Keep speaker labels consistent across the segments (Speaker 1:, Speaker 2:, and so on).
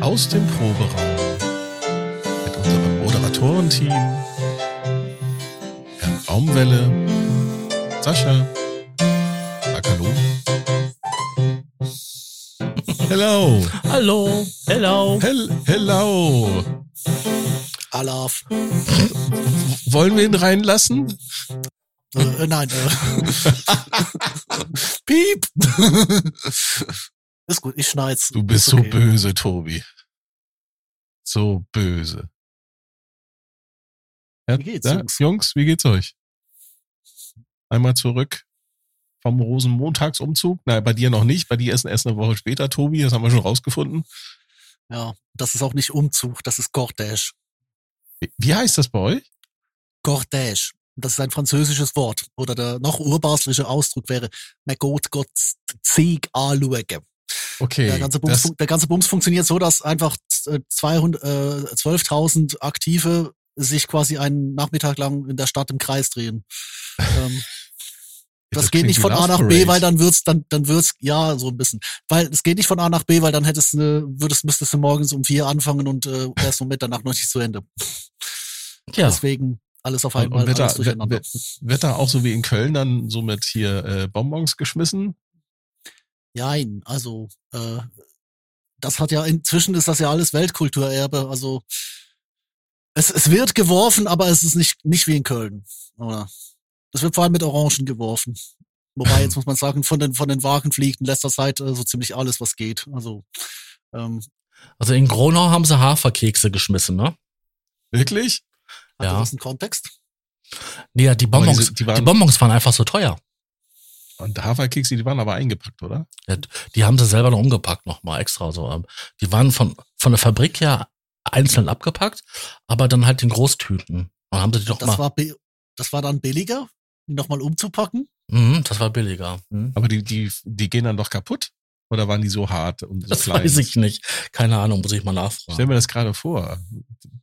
Speaker 1: aus dem Proberaum mit unserem Moderatorenteam Herrn Baumwelle, Sascha, sag Hallo. Hello.
Speaker 2: Hallo, hello.
Speaker 1: Hel hello.
Speaker 3: Alaf.
Speaker 1: Wollen wir ihn reinlassen?
Speaker 3: Äh, nein. Äh. Piep. Ist gut, ich schneid's.
Speaker 1: Du bist
Speaker 3: Ist
Speaker 1: so
Speaker 3: okay.
Speaker 1: böse, Tobi. So böse. Ja,
Speaker 3: Wie geht's,
Speaker 1: ja,
Speaker 3: Jungs?
Speaker 1: Jungs, wie geht's euch? Einmal zurück vom Rosenmontagsumzug. Nein, bei dir noch nicht. Bei dir ist erst eine Woche später, Tobi. Das haben wir schon rausgefunden.
Speaker 3: Ja, das ist auch nicht Umzug, das ist Cortège.
Speaker 1: Wie- heißt das bei euch?
Speaker 3: Cortège. Das ist ein französisches Wort. Oder der noch urbaslische Ausdruck wäre, mein Gott, Gott, Sieg anschauen.
Speaker 1: Okay.
Speaker 3: Der ganze, Bums, der ganze Bums funktioniert so, dass einfach äh, 200, äh, 12.000 Aktive sich quasi einen Nachmittag lang in der Stadt im Kreis drehen. ähm, das,
Speaker 1: das
Speaker 3: geht nicht von A nach B,
Speaker 1: Parade.
Speaker 3: weil dann wird's, dann, dann wird's, ja, so ein bisschen. Weil es geht nicht von A nach B, weil dann hättest du, ne- würdest, müsstest du morgens um vier anfangen und äh, erst um Mitternacht noch nicht zu Ende.
Speaker 2: Ja,
Speaker 3: Deswegen alles auf
Speaker 1: Und,
Speaker 3: einmal,
Speaker 1: und wird,
Speaker 3: alles
Speaker 1: da,
Speaker 3: durcheinander.
Speaker 1: wird, wird da auch so wie in Köln dann so mit hier äh, Bonbons geschmissen?
Speaker 3: Nein, also äh, das hat ja inzwischen ist das ja alles Weltkulturerbe. Also es, es wird geworfen, aber es ist nicht nicht wie in Köln. Oder? Es wird vor allem mit Orangen geworfen. Wobei jetzt muss man sagen, von den von den Wagen fliegt in letzter Zeit äh, so ziemlich alles, was geht. Also ähm,
Speaker 2: also in Gronau haben sie Haferkekse geschmissen, ne?
Speaker 1: Wirklich?
Speaker 3: hat
Speaker 2: Ja.
Speaker 3: das einen Kontext?
Speaker 2: Nee, ja, die Bonbons,
Speaker 1: diese- die
Speaker 2: die,
Speaker 1: waren-
Speaker 2: Bonbons waren einfach so teuer.
Speaker 1: Und Haferkekse, die waren aber eingepackt, oder?
Speaker 2: Ja, die haben sie selber noch umgepackt nochmal extra so. ähm, Die waren von, von der Fabrik her einzeln abgepackt, aber dann halt in Großtüten. Dann haben sie die doch
Speaker 3: Das
Speaker 2: mal,
Speaker 3: war das war dann billiger, die nochmal umzupacken.
Speaker 2: mhm, das war billiger. Mhm.
Speaker 1: Aber die, die, die gehen dann doch kaputt? Oder waren die so hart und so
Speaker 2: Das
Speaker 1: klein?
Speaker 2: weiß ich nicht. Keine Ahnung, muss ich mal
Speaker 1: Stell
Speaker 2: nachfragen.
Speaker 1: mir das gerade vor.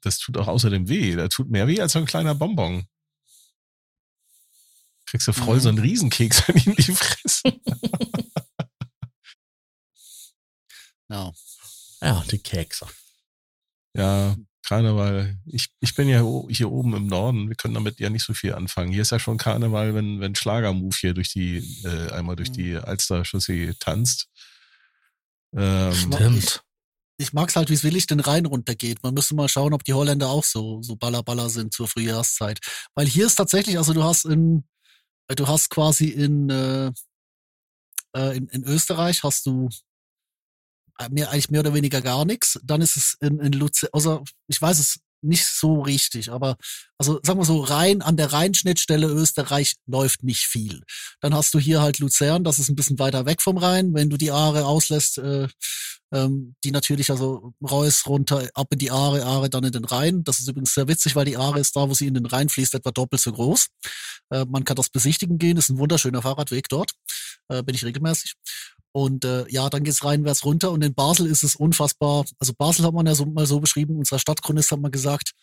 Speaker 1: Das tut auch außerdem weh. Das tut mehr weh als so ein kleiner Bonbon. Kriegst du voll
Speaker 3: Mhm.
Speaker 1: so einen Riesenkeks in die Fresse.
Speaker 3: Ja.
Speaker 2: Ja, die Kekse.
Speaker 1: Ja, Karneval. Ich, ich bin ja hier oben im Norden. Wir können damit ja nicht so viel anfangen. Hier ist ja schon Karneval, wenn, wenn Schlagermove hier durch die, äh, einmal durch die Alster-Chaussee tanzt. Ähm,
Speaker 2: Stimmt.
Speaker 3: ich mag's halt, wie es willig den Rhein runtergeht. Man müsste mal schauen, ob die Holländer auch so, so ballerballer sind zur Frühjahrszeit. Weil hier ist tatsächlich, also du hast in, äh, du hast quasi in, äh, äh, in, in Österreich hast du äh, mehr, eigentlich mehr oder weniger gar nichts. Dann ist es in, in Luzern, also ich weiß es nicht so richtig, aber also sagen wir so, rein an der Rheinschnittstelle Österreich läuft nicht viel. Dann hast du hier halt Luzern, das ist ein bisschen weiter weg vom Rhein. Wenn du die Aare auslässt, äh, ähm, die natürlich also Reus runter, ab in die Aare, Aare dann in den Rhein. Das ist übrigens sehr witzig, weil die Aare ist da, wo sie in den Rhein fließt, etwa doppelt so groß. Äh, man kann das besichtigen gehen, ist ein wunderschöner Fahrradweg dort. Äh, bin ich regelmäßig. Und äh, ja, dann geht's reinwärts runter. Und in Basel ist es unfassbar. Also Basel hat man ja so, mal so beschrieben, unser Stadtchronist hat mal gesagt,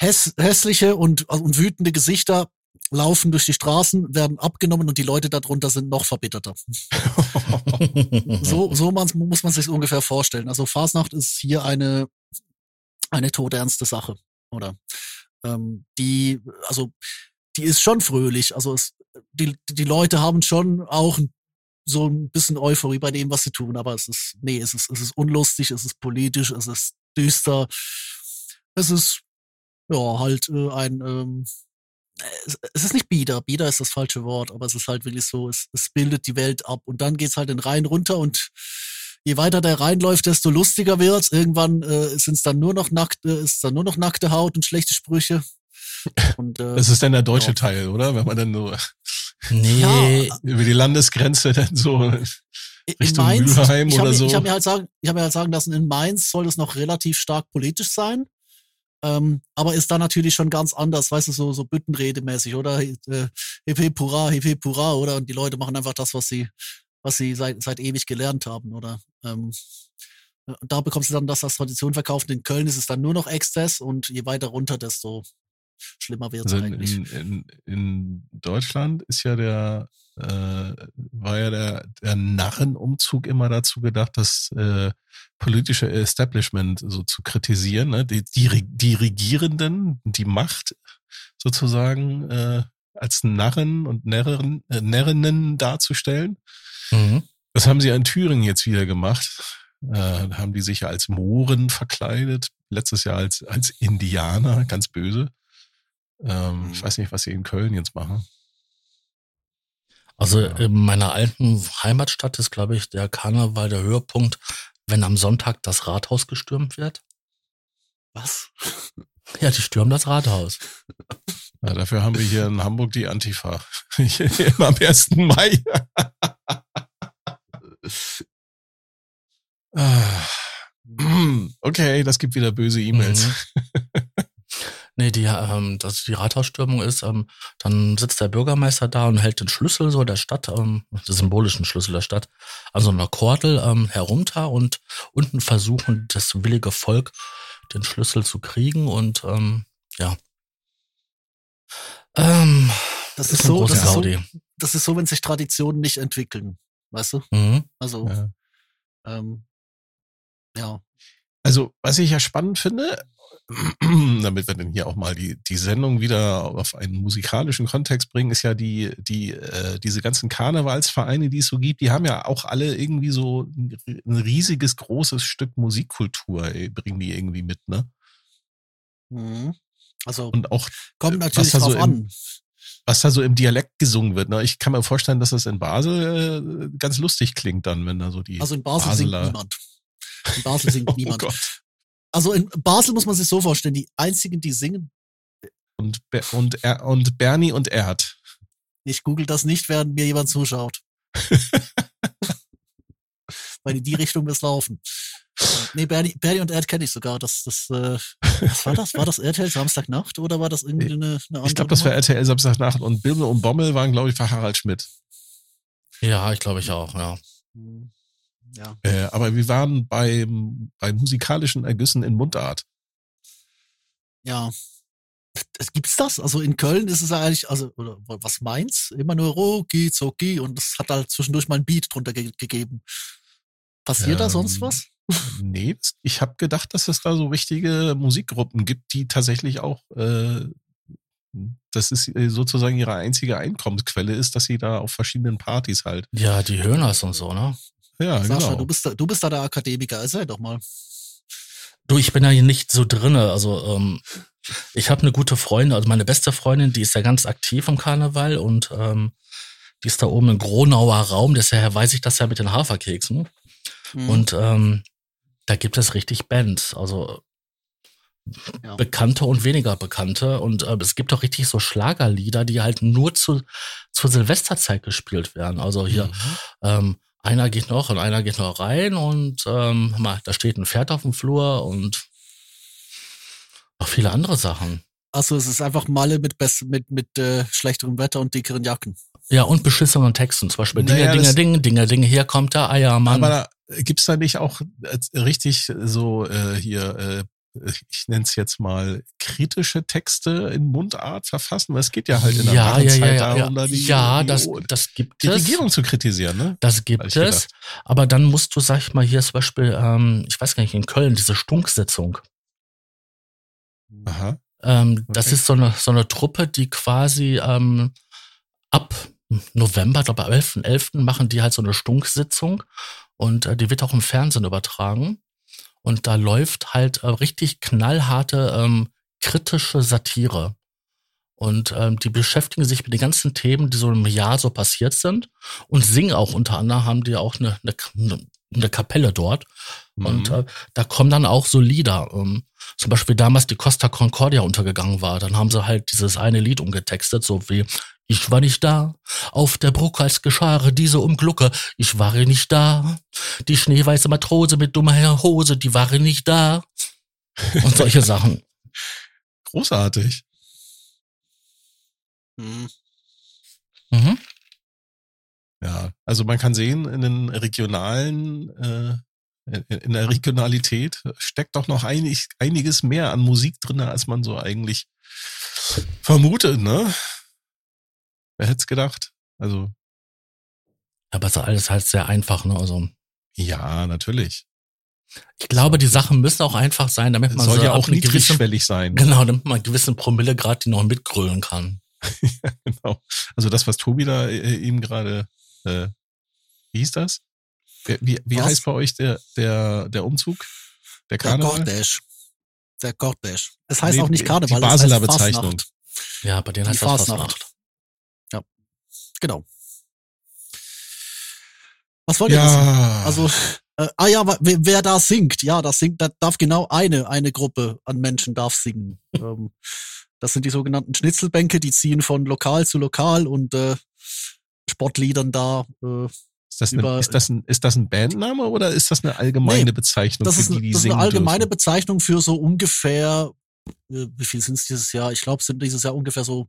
Speaker 3: häss, hässliche und, und wütende Gesichter laufen durch die Straßen, werden abgenommen und die Leute darunter sind noch verbitterter. So, so man's, muss man sich ungefähr vorstellen. Also Fasnacht ist hier eine, eine todernste Sache, oder? Ähm, die, also, die ist schon fröhlich. Also es, die, die Leute haben schon auch so ein bisschen Euphorie bei dem, was sie tun, aber es ist, nee, es ist, es ist unlustig, es ist politisch, es ist düster, es ist, ja, halt äh, ein, ähm, es, es ist nicht bieder, bieder ist das falsche Wort, aber es ist halt wirklich so, es, es bildet die Welt ab und dann geht's halt den Rhein runter und je weiter der Rhein läuft, desto lustiger wird's. Irgendwann äh, sind's dann nur noch nackte, ist dann nur noch nackte Haut und schlechte Sprüche. Und äh,
Speaker 1: das ist dann der deutsche
Speaker 3: Ja.
Speaker 1: Teil, oder? Wenn man dann so
Speaker 2: nee,
Speaker 3: Ja,
Speaker 1: über die Landesgrenze dann so.
Speaker 3: in
Speaker 1: Richtung
Speaker 3: Mainz,
Speaker 1: Mülheim
Speaker 3: ich
Speaker 1: oder
Speaker 3: habe
Speaker 1: so.
Speaker 3: ich hab mir halt sagen, ich habe mir halt sagen lassen, in Mainz soll es noch relativ stark politisch sein. Ähm, aber ist da natürlich schon ganz anders, weißt du, so, so Büttenredemäßig, oder? Äh, hip hip hurra, hip hip hurra, oder? Und die Leute machen einfach das, was sie, was sie seit, seit ewig gelernt haben, oder? Ähm, und da bekommst du dann das als Tradition verkauft. In Köln ist es dann nur noch Exzess und je weiter runter, desto schlimmer wird's
Speaker 1: Also in,
Speaker 3: eigentlich.
Speaker 1: in, in, in Deutschland ist ja der äh, war ja der, der Narrenumzug immer dazu gedacht, das äh, politische Establishment so zu kritisieren, ne? die, die, die Regierenden, die Macht sozusagen äh, als Narren und Närren, äh, Närrinnen darzustellen.
Speaker 2: Mhm.
Speaker 1: Das haben sie in Thüringen jetzt wieder gemacht. Äh, haben die sich ja als Mohren verkleidet, letztes Jahr als, als Indianer, ganz böse. Ähm, Ich weiß nicht, was sie in Köln jetzt machen.
Speaker 2: Also in meiner alten Heimatstadt ist, glaube ich, der Karneval der Höhepunkt, wenn am Sonntag das Rathaus gestürmt wird.
Speaker 3: Was?
Speaker 2: Ja, die stürmen das Rathaus.
Speaker 1: Ja, dafür haben wir hier in Hamburg die Antifa. Immer am 1. Mai. Ah. okay, das gibt wieder böse E-Mails.
Speaker 2: Mhm. Nee, die, ähm, dass die Rathausstürmung ist, ähm, dann sitzt der Bürgermeister da und hält den Schlüssel so der Stadt, ähm, den symbolischen Schlüssel der Stadt, an so einer Kordel ähm, herunter und unten versuchen das willige Volk den Schlüssel zu kriegen und ähm, ja. Ähm,
Speaker 3: Das
Speaker 2: ist
Speaker 3: ist so, das ist so, das ist so, wenn sich Traditionen nicht entwickeln. Weißt du?
Speaker 2: Mhm.
Speaker 3: Also,
Speaker 1: Ja.
Speaker 3: ähm, ja.
Speaker 1: Also, was ich ja spannend finde, damit wir dann hier auch mal die, die Sendung wieder auf einen musikalischen Kontext bringen, ist ja die, die, äh, diese ganzen Karnevalsvereine, die es so gibt, die haben ja auch alle irgendwie so ein, riesiges, großes Stück Musikkultur, ey, bringen die irgendwie mit, ne?
Speaker 3: Mhm. Also,
Speaker 1: Und auch,
Speaker 3: kommt
Speaker 1: was
Speaker 3: natürlich
Speaker 1: da
Speaker 3: drauf
Speaker 1: so im-
Speaker 3: an.
Speaker 1: was da so im Dialekt gesungen wird, ne? Ich kann mir vorstellen, dass das in Basel äh, ganz lustig klingt dann, wenn da so die
Speaker 3: Also in Basel
Speaker 1: Basler-
Speaker 3: singt niemand. In Basel singt
Speaker 1: Oh
Speaker 3: niemand.
Speaker 1: Gott.
Speaker 3: Also in Basel muss man sich so vorstellen, die einzigen, die singen,
Speaker 1: Und, Be und, er und Bernie und Erd.
Speaker 3: ich google das nicht, während mir jemand zuschaut. Weil in die Richtung wird's laufen. Nee, Bernie, Bernie und Erd kenne ich sogar. Das, das, äh, was war das? War das RTL Samstagnacht oder war das irgendwie eine, eine andere
Speaker 1: Ich glaube, das war? RTL Samstagnacht und Bimmel und Bommel waren, glaube ich, für Harald Schmidt.
Speaker 2: Ja, ich glaube ich auch, ja.
Speaker 3: Hm, Ja.
Speaker 1: Äh, aber wir waren beim, bei musikalischen Ergüssen in Mundart.
Speaker 3: Ja. Es gibt's das? Also in Köln ist es ja eigentlich, also, oder was Mainz? Immer nur Roki, Zoki und es hat halt zwischendurch mal ein Beat drunter ge gegeben. Passiert da sonst
Speaker 1: Ähm,
Speaker 3: was?
Speaker 1: Nee, ich habe gedacht, dass es da so richtige Musikgruppen gibt, die tatsächlich auch, äh, das ist äh, sozusagen ihre einzige Einkommensquelle ist, dass sie da auf verschiedenen Partys halt.
Speaker 2: Ja, die Höhners und so, ne?
Speaker 1: Ja,
Speaker 3: Sascha,
Speaker 1: genau.
Speaker 3: du bist da, du bist da der Akademiker, erzähl doch mal.
Speaker 2: Du, ich bin da hier nicht so drinne. Also ähm, ich habe eine gute Freundin, also meine beste Freundin, die ist ja ganz aktiv im Karneval und ähm, die ist da oben im Gronauer Raum, deshalb weiß ich das ja mit den Haferkeksen.
Speaker 3: Hm.
Speaker 2: Und ähm, da gibt es richtig Bands, also
Speaker 3: Ja.
Speaker 2: bekannte und weniger bekannte. Und äh, es gibt auch richtig so Schlagerlieder, die halt nur zu, zur Silvesterzeit gespielt werden. Also hier,
Speaker 1: Mhm.
Speaker 2: ähm, einer geht noch und einer geht noch rein und ähm, mal, da steht ein Pferd auf dem Flur und noch viele andere Sachen.
Speaker 3: Also es ist einfach Malle mit bess mit mit äh, schlechterem Wetter und dickeren Jacken.
Speaker 2: Ja, und beschissenen Texten. Zum Beispiel
Speaker 1: Naja,
Speaker 2: Dinge,
Speaker 1: das-
Speaker 2: Dinge, Dinge, Dinge, Dinge, hier kommt der Eiermann.
Speaker 1: Aber da, gibt's da nicht auch äh, richtig so äh, hier, äh, ich nenne es jetzt mal kritische Texte in Mundart verfassen? Weil es geht ja halt in der
Speaker 2: ja, ja,
Speaker 1: Narrenzeit
Speaker 2: ja,
Speaker 1: darum,
Speaker 2: ja,
Speaker 1: da die,
Speaker 2: ja
Speaker 1: die,
Speaker 2: das, das gibt
Speaker 1: die
Speaker 2: es.
Speaker 1: Regierung zu kritisieren, ne?
Speaker 2: Das gibt
Speaker 1: ich
Speaker 2: es. Aber dann musst du, sag ich mal, hier zum Beispiel, ähm, ich weiß gar nicht, in Köln, diese Stunksitzung.
Speaker 1: Aha.
Speaker 2: Ähm, Das
Speaker 1: Okay.
Speaker 2: ist so eine, so eine Truppe, die quasi ähm, ab November, glaube am 11.11. 11. machen die halt so eine Stunksitzung und äh, die wird auch im Fernsehen übertragen. Und da läuft halt äh, richtig knallharte ähm, kritische Satire. Und ähm, die beschäftigen sich mit den ganzen Themen, die so im Jahr so passiert sind und singen auch unter anderem, haben die auch eine, eine, eine Kapelle dort. Und
Speaker 1: Mhm.
Speaker 2: äh, da kommen dann auch so Lieder. Ähm, zum Beispiel damals die Costa Concordia untergegangen war. Dann haben sie halt dieses eine Lied umgetextet, so wie Ich war nicht da, auf der Brücke als Geschare diese Umglucke, ich war nicht da. Die schneeweiße Matrose mit dummer Hose, die war nicht da. Und solche Sachen.
Speaker 1: Großartig.
Speaker 3: Hm.
Speaker 2: Mhm.
Speaker 1: Ja, also man kann sehen, in den regionalen, äh, in- in der Regionalität steckt doch noch einig, einiges mehr an Musik drin, als man so eigentlich vermutet, ne? Wer hätte es gedacht? Also,
Speaker 2: Ja, Aber es ist alles halt sehr einfach, ne? Also.
Speaker 1: Ja, natürlich.
Speaker 2: Ich glaube, die Sachen müssen auch einfach sein, damit man
Speaker 1: Soll
Speaker 2: so
Speaker 1: ja auch niedrigschwellig sein.
Speaker 2: genau, damit man einen gewissen Promillegrad die noch mitgrölen kann.
Speaker 1: genau. Also das, was Tobi da äh, eben gerade, äh, wie hieß das? Wie, wie, wie heißt bei euch der, der, der Umzug? Der
Speaker 3: Der
Speaker 1: Karneval?
Speaker 3: Cordash. Der Cordash. Es heißt
Speaker 1: Nee,
Speaker 3: auch nicht
Speaker 1: die
Speaker 3: Karneval,
Speaker 1: Basler
Speaker 3: es heißt
Speaker 1: Bezeichnung.
Speaker 3: Fasnacht.
Speaker 2: Ja, bei denen
Speaker 3: Die
Speaker 2: heißt das
Speaker 3: Fasnacht.
Speaker 2: Fasnacht.
Speaker 3: Genau. Was wollt ihr?
Speaker 1: Ja.
Speaker 3: Also, äh, ah ja, wer, wer da singt, ja, das singt, da darf genau eine, eine Gruppe an Menschen darf singen. ähm, das sind die sogenannten Schnitzelbänke, die ziehen von Lokal zu Lokal und äh, Sportliedern da. Äh,
Speaker 1: ist, das eine,
Speaker 3: über-
Speaker 1: ist, das ein, ist das ein Bandname oder ist das eine allgemeine
Speaker 3: Nee,
Speaker 1: Bezeichnung
Speaker 3: das
Speaker 1: für
Speaker 3: ist,
Speaker 1: die,
Speaker 3: eine-
Speaker 1: die
Speaker 3: das ist
Speaker 1: singen
Speaker 3: eine allgemeine
Speaker 1: dürfen?
Speaker 3: Bezeichnung für so ungefähr, äh, wie viel sind es dieses Jahr? Ich glaube, es sind dieses Jahr ungefähr so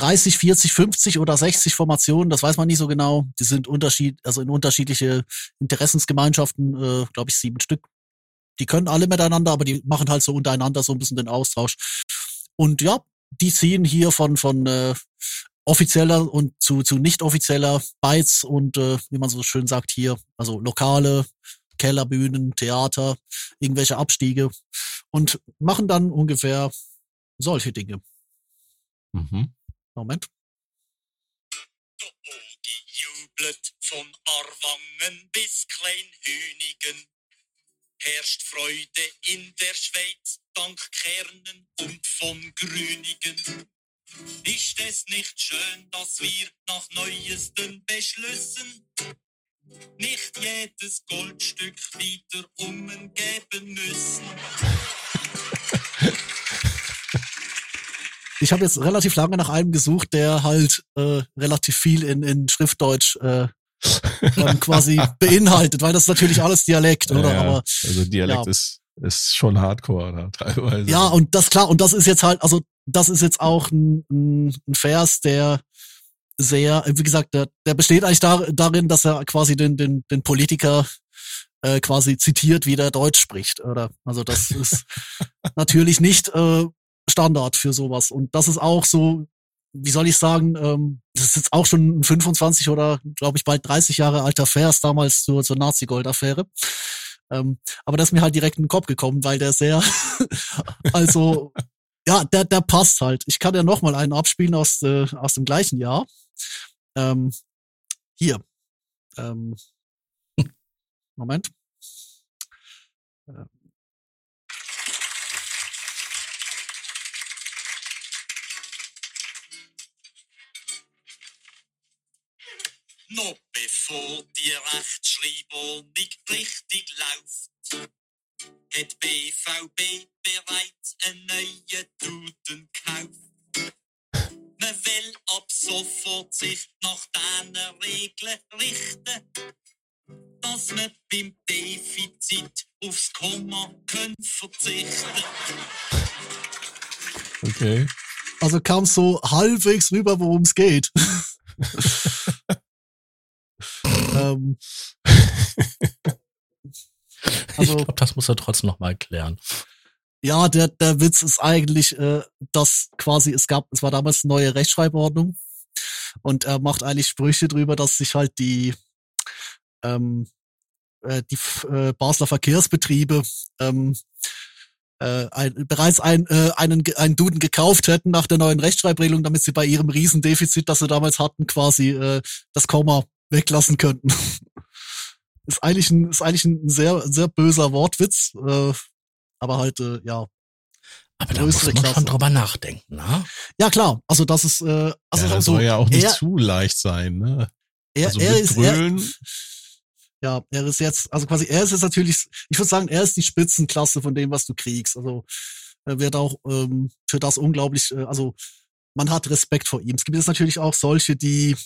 Speaker 3: 30, 40, 50 oder 60 Formationen, das weiß man nicht so genau. Die sind unterschied, also in unterschiedliche Interessensgemeinschaften, äh, glaube ich, sieben Stück. Die können alle miteinander, aber die machen halt so untereinander so ein bisschen den Austausch. Und ja, die ziehen hier von, von äh, offizieller und zu, zu nicht offizieller Bytes und äh, wie man so schön sagt hier, also lokale Kellerbühnen, Theater, irgendwelche Abstiege und machen dann ungefähr solche Dinge.
Speaker 1: Mhm.
Speaker 3: Moment.
Speaker 4: Der Ogi jubelt von Arwangen bis Kleinhünigen. Herrscht Freude in der Schweiz dank Kernen und von Grünigen. Ist es nicht schön, dass wir nach neuesten Beschlüssen nicht jedes Goldstück wieder umgeben müssen?
Speaker 3: Ich habe jetzt relativ lange nach einem gesucht, der halt äh, relativ viel in, in Schriftdeutsch äh, ähm, quasi beinhaltet, weil das ist natürlich alles Dialekt, oder?
Speaker 1: Ja.
Speaker 3: Aber
Speaker 1: also Dialekt
Speaker 3: ja.
Speaker 1: ist, ist schon hardcore da teilweise.
Speaker 3: ja, und das klar, und das ist jetzt halt, also das ist jetzt auch ein, ein, Vers, der sehr, wie gesagt, der, der besteht eigentlich dar, darin, dass er quasi den, den, den Politiker äh, quasi zitiert, wie der Deutsch spricht, oder? Also das ist natürlich nicht äh, Standard für sowas. Und das ist auch so, wie soll ich sagen, ähm, das ist jetzt auch schon ein 25 oder, glaube ich, bald 30 Jahre alter Vers damals zur, zur Nazi-Gold-Affäre. Ähm, aber das ist mir halt direkt in den Kopf gekommen, weil der sehr, also, ja, der, der passt halt. Ich kann ja noch mal einen abspielen aus, äh, aus dem gleichen Jahr. Ähm, hier. Ähm, Moment. Äh,
Speaker 4: Noch bevor die Rechtschreibung richtig läuft, hat BVB bereits einen neuen Duden gekauft. Man will ab sofort sich nach diesen Regeln richten, dass man beim Defizit aufs Komma können verzichten
Speaker 1: Okay.
Speaker 3: Also kam so halbwegs rüber, worum es geht. ähm, Also-
Speaker 2: ich glaube, das muss er trotzdem noch mal erklären.
Speaker 3: ja, der, der Witz ist eigentlich, äh, dass quasi es gab, es war damals eine neue Rechtschreibordnung und er macht eigentlich Sprüche drüber, dass sich halt die ähm, äh, die äh, Basler Verkehrsbetriebe ähm, äh, ein, bereits ein, äh, einen, einen Duden gekauft hätten nach der neuen Rechtschreibregelung, damit sie bei ihrem Riesendefizit, das sie damals hatten, quasi äh, das Komma weglassen könnten. ist eigentlich ein, ist eigentlich ein sehr, sehr böser Wortwitz, äh, aber halt, äh, ja.
Speaker 2: Aber da muss man
Speaker 3: Klasse.
Speaker 2: schon drüber nachdenken, ne?
Speaker 3: Ja, klar, also das ist, äh, also
Speaker 1: ja,
Speaker 3: so,
Speaker 1: soll ja auch nicht
Speaker 3: er,
Speaker 1: zu leicht sein, ne?
Speaker 3: er,
Speaker 1: Also
Speaker 3: er ist, er,
Speaker 1: Grölen,
Speaker 3: ja, er ist jetzt, also quasi, er ist jetzt natürlich, ich würde sagen, er ist die Spitzenklasse von dem, was du kriegst. Also er wird auch ähm, für das unglaublich, äh, also man hat Respekt vor ihm. Es gibt jetzt natürlich auch solche, die,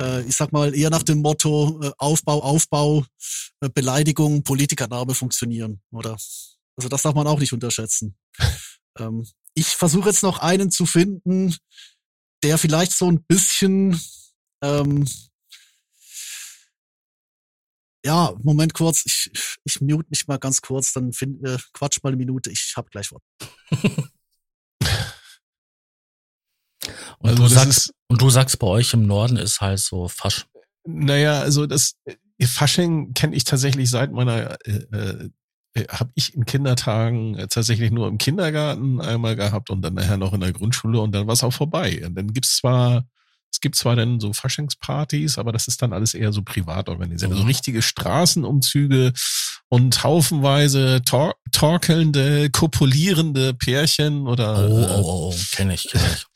Speaker 3: äh, ich sag mal, eher nach dem Motto äh, Aufbau, Aufbau, äh, Beleidigung, Politikername funktionieren, oder? Also das darf man auch nicht unterschätzen. ähm, ich versuche jetzt noch einen zu finden, der vielleicht so ein bisschen ähm, ja, Moment kurz, ich, ich mute mich mal ganz kurz, dann find, äh, quatsch mal eine Minute, ich hab gleich was.
Speaker 2: Und,
Speaker 1: Also
Speaker 2: du sagst, und du sagst, bei euch im Norden ist halt so Fasch,
Speaker 1: Naja, also das äh, Fasching kenne ich tatsächlich seit meiner, äh, äh, habe ich in Kindertagen äh, tatsächlich nur im Kindergarten einmal gehabt und dann nachher noch in der Grundschule und dann war es auch vorbei. Und dann gibt's zwar, es gibt zwar dann so Faschingspartys, aber das ist dann alles eher so privat organisiert. Also
Speaker 2: Mhm.
Speaker 1: richtige Straßenumzüge und haufenweise tor torkelnde, kopulierende Pärchen oder
Speaker 2: Oh,
Speaker 1: äh,
Speaker 2: oh, oh, oh, kenne ich, kenne ich.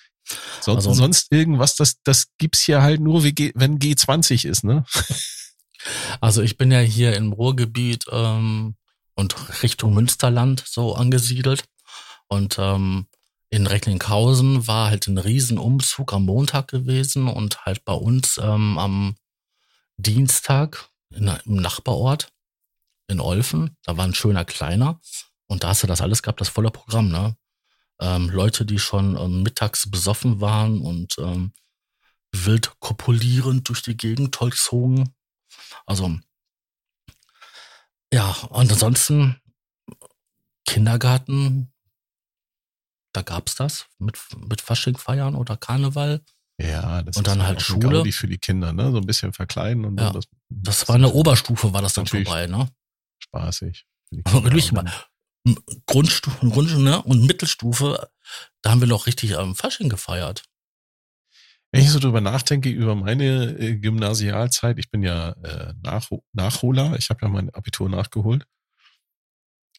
Speaker 1: Sonst,
Speaker 2: also-
Speaker 1: sonst irgendwas, das, das gibt's hier halt nur, wenn G20 ist, ne?
Speaker 2: Also ich bin ja hier im Ruhrgebiet ähm, und Richtung Münsterland so angesiedelt. Und ähm, in Recklinghausen war halt ein Riesenumzug am Montag gewesen und halt bei uns ähm, am Dienstag in, im Nachbarort in Olfen. Da war ein schöner kleiner. Und da hast du das alles gehabt, das volle Programm, ne? Ähm, Leute, die schon ähm, mittags besoffen waren und ähm, wild kopulierend durch die Gegend zogen. Also, ja, und ansonsten Kindergarten, da gab's das mit, mit Fasching feiern oder Karneval.
Speaker 1: Ja, das
Speaker 2: Und dann
Speaker 1: ist
Speaker 2: halt Schule.
Speaker 1: Gaudi für die Kinder, ne? So ein bisschen verkleiden und
Speaker 2: Ja,
Speaker 1: so. Das,
Speaker 2: Das war eine Oberstufe, war das dann vorbei, ne?
Speaker 1: spaßig.
Speaker 2: Also
Speaker 1: Kinder.
Speaker 2: wirklich mal. Grundstufe, Grundstufe ne? und Mittelstufe, da haben wir noch richtig ähm, Fasching gefeiert.
Speaker 1: Wenn ich so drüber nachdenke, über meine äh, Gymnasialzeit, ich bin ja äh, Nach Nachholer, ich habe ja mein Abitur nachgeholt.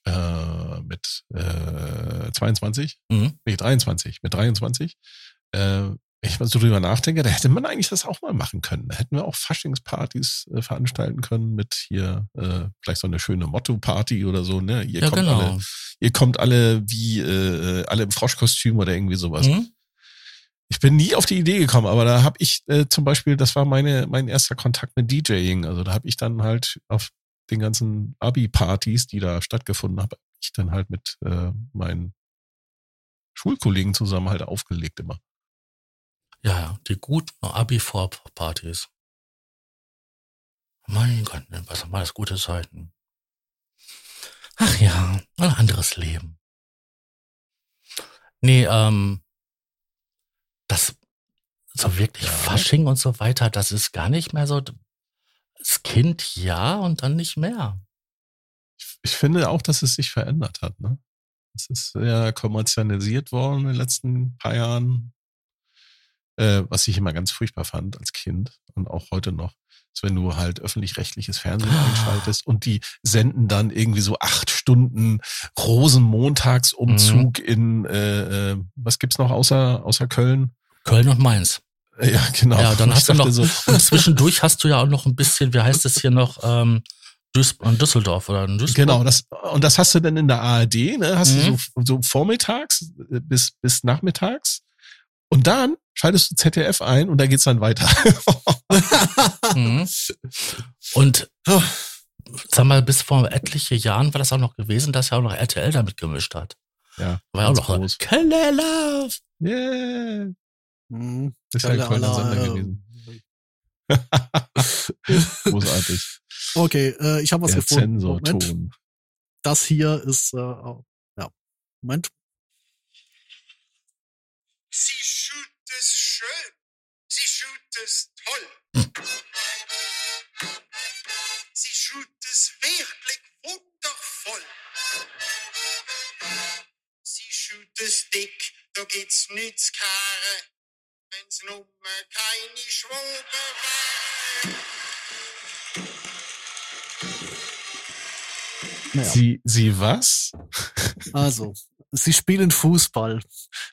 Speaker 1: Äh, mit äh, 22,
Speaker 2: Mhm.
Speaker 1: nee, 23, mit 23. Wenn ich mal so drüber nachdenke, da hätte man eigentlich das auch mal machen können. Da hätten wir auch Faschingspartys äh, veranstalten können mit hier äh, vielleicht so eine schöne Motto-Party oder so, ne? Ihr
Speaker 2: Ja,
Speaker 1: kommt
Speaker 2: genau.
Speaker 1: alle, ihr kommt alle wie äh, alle im Froschkostüm oder irgendwie sowas.
Speaker 2: Mhm.
Speaker 1: Ich bin nie auf die Idee gekommen, aber da habe ich äh, zum Beispiel, das war meine mein erster Kontakt mit DJing. Also da habe ich dann halt auf den ganzen Abi-Partys, die da stattgefunden haben, ich dann halt mit äh, meinen Schulkollegen zusammen halt aufgelegt immer.
Speaker 2: Ja, die guten Abi-Vorpartys. Mein Gott, ne, was war das gute Zeiten. Ach ja, ein anderes Leben. Nee, ähm, das so wirklich
Speaker 1: Ja.
Speaker 2: Fasching und so weiter, das ist gar nicht mehr so. Das Kind ja und dann nicht mehr.
Speaker 1: Ich, ich finde auch, dass es sich verändert hat. Ne? Es ist sehr kommerzialisiert worden in den letzten paar Jahren. Äh, was ich immer ganz furchtbar fand als Kind und auch heute noch, ist, wenn du halt öffentlich-rechtliches Fernsehen einschaltest und die senden dann irgendwie so acht Stunden Rosenmontagsumzug
Speaker 2: Mhm.
Speaker 1: in, äh, äh, was gibt's noch außer, außer Köln?
Speaker 2: Köln und Mainz.
Speaker 1: Äh, Ja, genau.
Speaker 2: Ja, dann
Speaker 1: Ich
Speaker 2: hast du noch,
Speaker 1: dachte
Speaker 2: und zwischendurch hast du ja auch noch ein bisschen, wie heißt es hier noch, ähm, Duis Düsseldorf oder in Duisburg.
Speaker 1: Genau, das, und das hast du dann in der ARD, ne? Hast
Speaker 2: Mhm.
Speaker 1: du so, so vormittags äh, bis, bis nachmittags. Und dann schaltest du ZDF ein und da geht's dann weiter.
Speaker 2: Mhm. Und sag mal, bis vor etliche Jahren war das auch noch gewesen, dass ja auch noch RTL damit gemischt hat.
Speaker 1: ja,
Speaker 2: War ja auch noch
Speaker 1: groß.
Speaker 2: Keller Love.
Speaker 1: Yeah.
Speaker 3: Mhm.
Speaker 1: Das ist ja ein
Speaker 3: aller,
Speaker 1: Sender gewesen. Großartig.
Speaker 3: Okay, äh, ich habe was
Speaker 1: Der
Speaker 3: gefunden. Moment.
Speaker 1: Zensorton.
Speaker 3: Das hier ist, äh, ja, Moment.
Speaker 4: Sie schut es schön, sie schut es toll. Sie schut es wirklich wundervoll. Sie schut es dick, da geht's nichts kare, wenn's nummer keine Schwobe war.
Speaker 3: Naja.
Speaker 1: Sie, sie was?
Speaker 3: Also, sie spielen Fußball.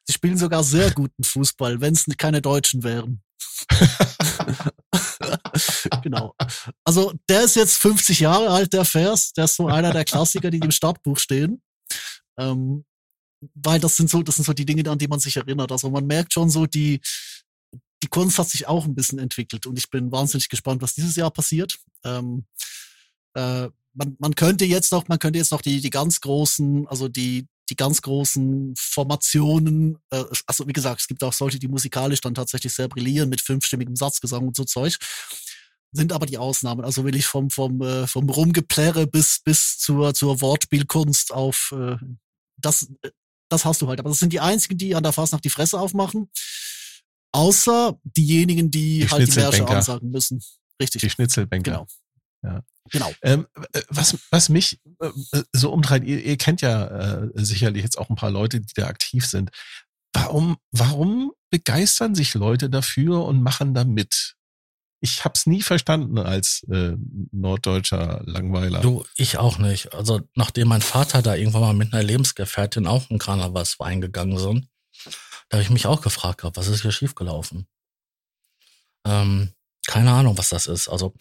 Speaker 3: Sie spielen sogar sehr guten Fußball, wenn es keine Deutschen wären. genau. Also, der ist jetzt 50 Jahre alt, der Vers. Der ist so einer der Klassiker, die im Startbuch stehen. Ähm, weil das sind so, das sind so die Dinge, an die man sich erinnert. Also man merkt schon so, die, die Kunst hat sich auch ein bisschen entwickelt und ich bin wahnsinnig gespannt, was dieses Jahr passiert. Ähm, äh, man, man könnte jetzt noch, man könnte jetzt noch die, die ganz großen, also die, die ganz großen Formationen, äh, also wie gesagt, es gibt auch solche, die musikalisch dann tatsächlich sehr brillieren mit fünfstimmigem Satzgesang und so Zeug, sind aber die Ausnahmen. Also will ich vom, vom, äh, vom Rumgeplärre bis, bis zur, zur Wortspielkunst auf, äh, das, äh, das hast du halt. Aber das sind die einzigen, die an der Fasnacht die Fresse aufmachen. Außer diejenigen, die,
Speaker 1: Die
Speaker 3: halt die Märsche ansagen müssen. Richtig.
Speaker 1: Die Schnitzelbänke.
Speaker 3: Genau.
Speaker 1: Ja.
Speaker 3: Genau.
Speaker 1: Ähm, äh, was, was mich äh, so umtreibt, ihr, ihr kennt ja äh, sicherlich jetzt auch ein paar Leute, die da aktiv sind. Warum, warum begeistern sich Leute dafür und machen da mit? Ich hab's nie verstanden als äh, norddeutscher Langweiler.
Speaker 2: Du, ich auch nicht. Also nachdem mein Vater da irgendwann mal mit einer Lebensgefährtin auch in Karnevalsverein gegangen sind, da habe ich mich auch gefragt was ist hier schiefgelaufen? Ähm, keine Ahnung, was das ist. Also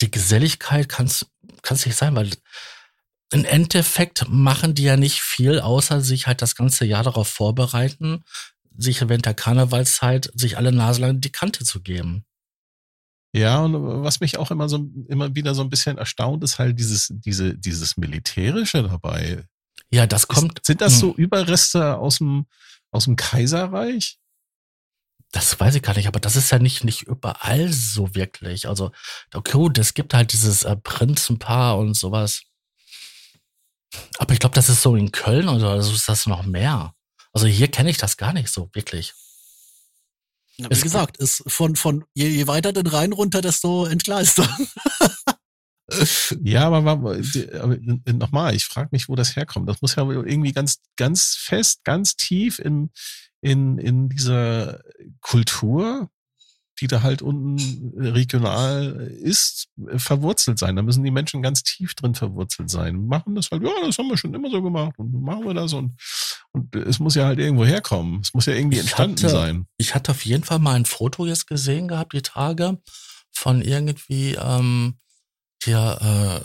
Speaker 2: die Geselligkeit kann es nicht sein, weil im Endeffekt machen die ja nicht viel, außer sich halt das ganze Jahr darauf vorbereiten, sich während der Karnevalszeit sich alle Nase lang die Kante zu geben.
Speaker 1: Ja, und was mich auch immer so immer wieder so ein bisschen erstaunt, ist halt dieses, diese, dieses Militärische dabei.
Speaker 2: Ja, das kommt.
Speaker 1: Ist, sind das so
Speaker 2: Hm.
Speaker 1: Überreste aus dem, aus dem Kaiserreich?
Speaker 2: Das weiß ich gar nicht, aber das ist ja nicht, nicht überall so wirklich. Also, okay, gut, es gibt halt dieses äh, Prinzenpaar und sowas. Aber ich glaube, das ist so in Köln oder so ist das noch mehr. Also hier kenne ich das gar nicht so wirklich. Es
Speaker 3: wie gesagt, ist von, von je, je weiter den Rhein runter, desto entgleister.
Speaker 1: Ja, aber, aber, aber nochmal, ich frage mich, wo das herkommt. Das muss ja irgendwie ganz, ganz fest, ganz tief in, in, in dieser Kultur, die da halt unten regional ist, verwurzelt sein. Da müssen die Menschen ganz tief drin verwurzelt sein. Machen das halt, ja, das haben wir schon immer so gemacht und machen wir das und, und es muss ja halt irgendwo herkommen. Es muss ja irgendwie
Speaker 2: Ich
Speaker 1: entstanden
Speaker 2: hatte-
Speaker 1: sein.
Speaker 2: Ich hatte auf jeden Fall mal ein Foto jetzt gesehen gehabt, die Tage, von irgendwie ähm, hier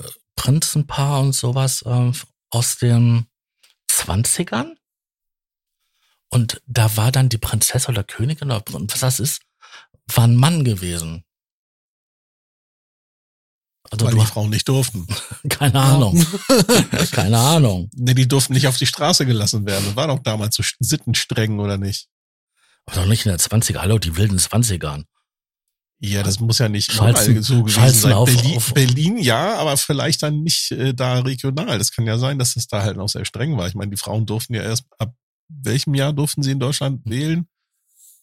Speaker 2: äh, Prinzenpaar und sowas ähm, aus den 20ern. Und da war dann die Prinzessin oder Königin oder was das ist, war ein Mann gewesen. Also
Speaker 1: Weil
Speaker 2: du
Speaker 1: die Frauen nicht durften.
Speaker 2: keine Ahnung, keine Ahnung.
Speaker 1: Ne, die durften nicht auf die Straße gelassen werden. Das war doch damals so sittenstreng, oder nicht?
Speaker 2: Aber doch nicht in der 20er, hallo, die wilden 20ern.
Speaker 1: Ja, das muss ja nicht
Speaker 2: Schalzen-
Speaker 1: so gewesen sein.
Speaker 2: auf-
Speaker 1: Berlin,
Speaker 2: auf-
Speaker 1: Berlin ja, aber vielleicht dann nicht äh, da regional. Das kann ja sein, dass das da halt noch sehr streng war. Ich meine, die Frauen durften ja erst ab welchem Jahr durften sie in Deutschland wählen?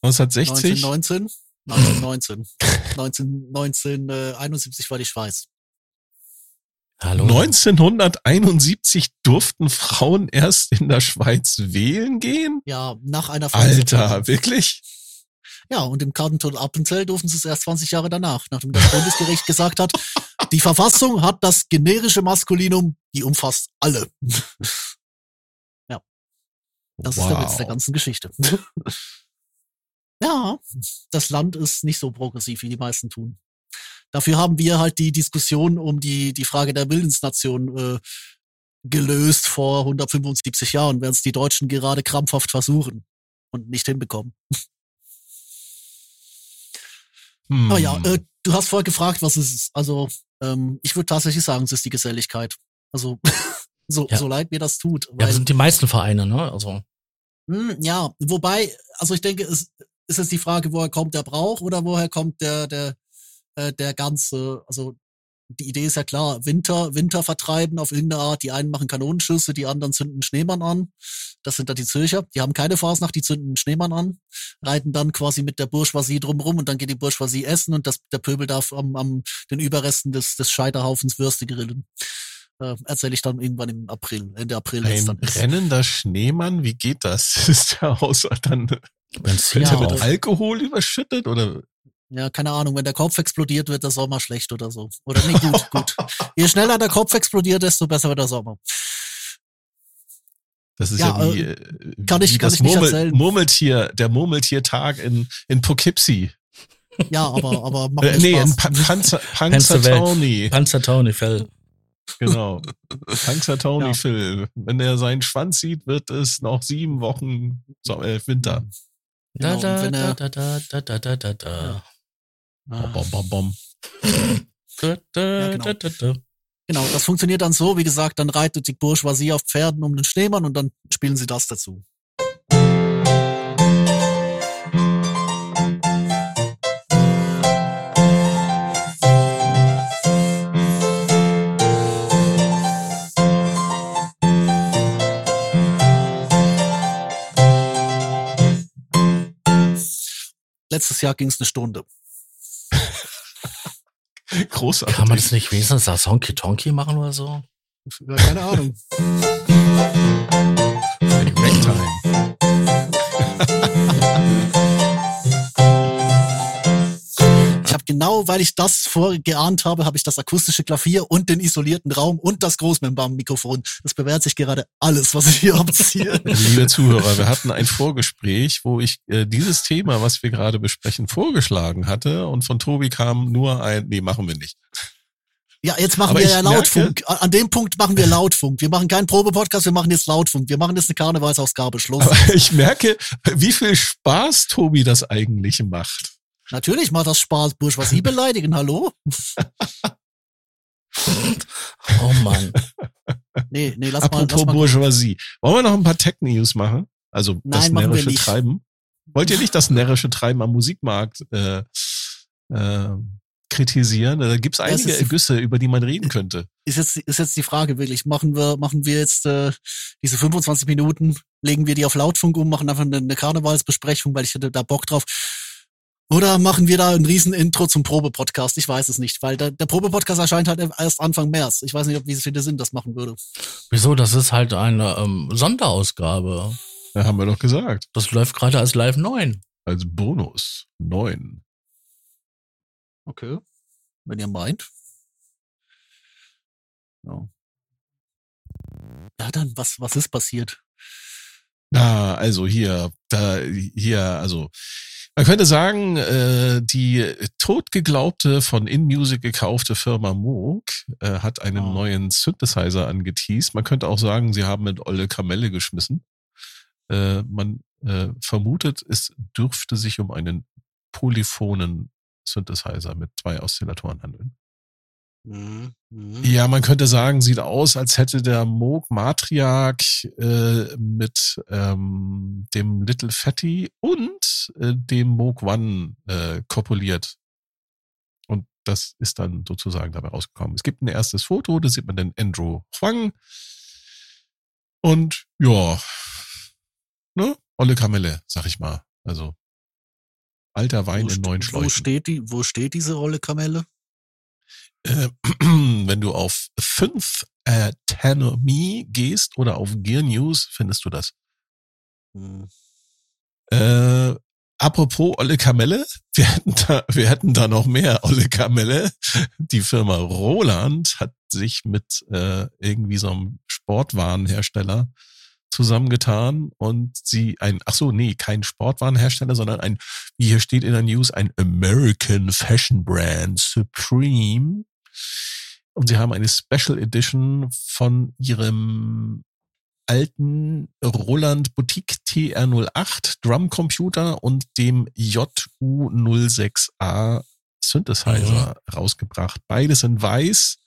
Speaker 1: 1960?
Speaker 3: 1919? 1919. 19, 1971 war die Schweiz.
Speaker 2: Hallo.
Speaker 1: 1971 durften Frauen erst in der Schweiz wählen gehen?
Speaker 3: Ja, nach einer
Speaker 1: Alter,
Speaker 3: Volksabstimmung.
Speaker 1: wirklich?
Speaker 3: Ja, und im Kanton Appenzell durften sie es erst 20 Jahre danach, nachdem das Bundesgericht gesagt hat, die Verfassung hat das generische Maskulinum, die umfasst alle. Das ist der Witz der ganzen Geschichte. ja, das Land ist nicht so progressiv, wie die meisten tun. Dafür haben wir halt die Diskussion um die, die Frage der Willensnation äh, gelöst vor 175 Jahren, während es die Deutschen gerade krampfhaft versuchen und nicht hinbekommen.
Speaker 1: Hm.
Speaker 3: Aber ja, äh, du hast vorher gefragt, was es ist. Also, ähm, ich würde tatsächlich sagen, es ist die Geselligkeit. Also, so,
Speaker 2: Ja.
Speaker 3: so leid mir das tut.
Speaker 2: Ja, das sind die meisten Vereine, ne? Also,
Speaker 3: hm, ja, wobei, also ich denke, es ist jetzt die Frage, woher kommt der Brauch oder woher kommt der, der, äh, der ganze, also die Idee ist ja klar, Winter, Winter vertreiben auf irgendeine Art. Die einen machen Kanonenschüsse, die anderen zünden einen Schneemann an. Das sind dann die Zürcher. Die haben keine Fasnacht, die zünden einen Schneemann an, reiten dann quasi mit der Bourgeoisie drumrum und dann geht die Bourgeoisie essen und das, der Pöbel darf am, am den Überresten des, des Scheiterhaufens Würste grillen. Äh, Erzähle ich dann irgendwann im April, Ende April.
Speaker 1: Ein
Speaker 3: dann ist.
Speaker 1: rennender Schneemann, wie geht das? Ist der aus dann
Speaker 2: Benzin
Speaker 1: wird
Speaker 3: Ja,
Speaker 1: er mit. Alkohol überschüttet oder
Speaker 3: Ja, keine Ahnung, wenn der Kopf explodiert, wird der Sommer schlecht oder so. Oder nee, gut, gut. Je schneller der Kopf explodiert, desto besser wird der Sommer.
Speaker 1: Das ist
Speaker 3: Ja,
Speaker 1: ja, wie,
Speaker 3: äh,
Speaker 1: äh,
Speaker 3: kann ich-
Speaker 1: wie
Speaker 3: kann
Speaker 1: das
Speaker 3: ich nicht
Speaker 1: Murmel,
Speaker 3: erzählen.
Speaker 1: Murmeltier, der Murmeltiertag in, in Poughkeepsie.
Speaker 3: Ja, aber, aber macht
Speaker 1: Äh, nee, in
Speaker 3: Spaß.
Speaker 1: pa Panzer. Panzertauni.
Speaker 2: Panzer Tony Fell.
Speaker 1: Genau. Panzertauni
Speaker 3: Ja.
Speaker 1: Phil. Wenn er seinen Schwanz sieht, wird es noch sieben Wochen so, äh, Winter.
Speaker 3: Genau,
Speaker 2: Da, da, da, da, da, da, da, da, da, da.
Speaker 1: Bom, bom, bom, bom.
Speaker 2: Da, da,
Speaker 3: Ja, genau.
Speaker 2: da, da, da.
Speaker 3: Genau, das funktioniert dann so, wie gesagt, dann reitet die Bourgeoisie auf Pferden um den Schneemann und dann spielen sie das dazu. Letztes Jahr ging es eine Stunde.
Speaker 1: Großartig.
Speaker 2: Kann man das nicht wenigstens das Honky Tonky machen oder so?
Speaker 3: Ja, keine Ahnung.
Speaker 1: Ragtime.
Speaker 3: genau, weil ich das vorgeahnt habe, habe ich das akustische Klavier und den isolierten Raum und das Großmembran-Mikrofon. Das bewährt sich gerade alles, was ich hier abziehe.
Speaker 1: Liebe Zuhörer, wir hatten ein Vorgespräch, wo ich äh, dieses Thema, was wir gerade besprechen, vorgeschlagen hatte und von Tobi kam nur ein, nee, machen wir nicht.
Speaker 3: Ja, jetzt machen
Speaker 1: Aber
Speaker 3: wir ja
Speaker 1: merke-
Speaker 3: Lautfunk. An dem Punkt machen wir Lautfunk. Wir machen keinen Probepodcast, wir machen jetzt Lautfunk. Wir machen jetzt eine Karnevalsausgabe. Schluss.
Speaker 1: Aber ich merke, wie viel Spaß Tobi das eigentlich macht.
Speaker 3: Natürlich macht das Spaß, Bursch, was Sie beleidigen. Hallo?
Speaker 2: Oh Mann.
Speaker 3: Nee, nee, lass mal.
Speaker 1: Apropos
Speaker 3: mal
Speaker 1: Bourgeoisie. Wollen wir noch ein paar Tech-News machen? Also das
Speaker 3: Nein, wir
Speaker 1: närrische. Treiben. Wollt ihr nicht das närrische Treiben am Musikmarkt äh, äh, kritisieren? Da gibt's
Speaker 3: Das
Speaker 1: einige Ergüsse, über die man reden könnte.
Speaker 3: ist jetzt, ist jetzt die Frage wirklich, machen wir, machen wir jetzt äh, diese 25 Minuten, legen wir die auf Lautfunk um, machen einfach eine, eine Karnevalsbesprechung, weil ich hätte da Bock drauf. Oder machen wir da ein riesen Intro zum Probepodcast? Ich weiß es nicht, weil der, der Probepodcast erscheint halt erst Anfang März. Ich weiß nicht, ob wie viel Sinn das machen würde.
Speaker 2: Wieso? Das ist halt eine ähm, Sonderausgabe.
Speaker 1: Da haben wir doch gesagt.
Speaker 2: Das läuft gerade als Live 9.
Speaker 1: Als Bonus. Neun.
Speaker 3: Okay. Wenn ihr meint. Ja. Ja, dann, was, was ist passiert?
Speaker 1: Na, also hier, da, hier, also man könnte sagen, äh, die totgeglaubte von InMusic gekaufte Firma Moog äh, hat einen
Speaker 3: Oh.
Speaker 1: neuen Synthesizer angeteased. Man könnte auch sagen, sie haben mit Olle Kamelle geschmissen. Äh, man äh, vermutet, es dürfte sich um einen polyphonen Synthesizer mit zwei Oszillatoren handeln.
Speaker 3: Mhm. Mhm.
Speaker 1: Ja, man könnte sagen, sieht aus, als hätte der Moog Matriarch äh, mit ähm, dem Little Fatty und äh, dem Moog One äh, kopuliert. Und das ist dann sozusagen dabei rausgekommen. Es gibt ein erstes Foto, da sieht man den Andrew Huang. Und ja, ne? Olle Kamelle, sag ich mal. Also alter Wein
Speaker 3: Wo,
Speaker 1: in neuen
Speaker 3: wo
Speaker 1: Schläuchen.
Speaker 3: steht die, wo steht diese Rolle Kamelle?
Speaker 1: Äh, wenn du auf 5 äh, Tanomie gehst oder auf Gear News, findest du das.
Speaker 3: Hm.
Speaker 1: Äh, apropos Olle Kamelle, wir hätten, da, wir hätten da noch mehr Olle Kamelle. Die Firma Roland hat sich mit äh, irgendwie so einem Sportwarenhersteller zusammengetan und sie ein, ach so, nee, kein Sportwarenhersteller, sondern ein, wie hier steht in der News, ein American Fashion Brand Supreme. Und sie haben eine Special Edition von ihrem alten Roland Boutique TR08 Drumcomputer und dem JU06A Synthesizer rausgebracht. Beides in weiß.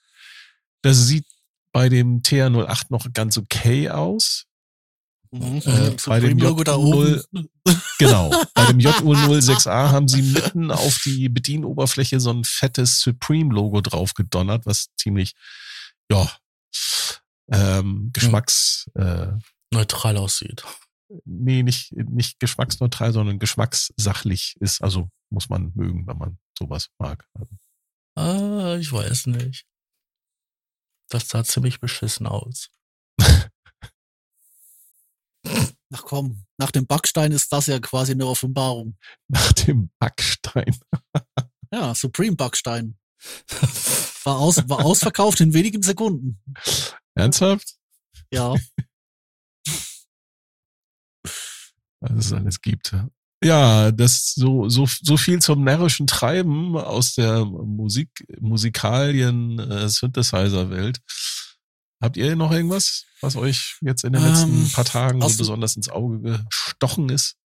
Speaker 1: Das sieht bei dem TR08 noch ganz okay aus.
Speaker 3: Mhm.
Speaker 1: Äh, bei dem
Speaker 3: Supreme-Logo da
Speaker 1: J0
Speaker 3: oben.
Speaker 1: Genau. Bei dem JU06A haben sie mitten auf die Bedienoberfläche so ein fettes Supreme-Logo drauf gedonnert, was ziemlich, ja, ähm, Geschmacks, äh,
Speaker 2: Neutral aussieht.
Speaker 1: nee, nicht, nicht geschmacksneutral, sondern geschmackssachlich ist. Also muss man mögen, wenn man sowas mag. Also,
Speaker 2: Ah, ich weiß nicht. Das sah ziemlich beschissen aus.
Speaker 3: Ach komm, nach dem Backstein ist das ja quasi eine Offenbarung.
Speaker 1: nach dem Backstein.
Speaker 3: Ja, Supreme Backstein. War, aus, war ausverkauft in wenigen Sekunden.
Speaker 1: Ernsthaft?
Speaker 3: Ja.
Speaker 1: was es alles gibt. Ja, das so, so, so viel zum närrischen Treiben aus der Musik, Musikalien, äh. Habt ihr noch irgendwas, was euch jetzt in den
Speaker 3: Ähm,
Speaker 1: letzten paar Tagen so besonders ins Auge gestochen ist?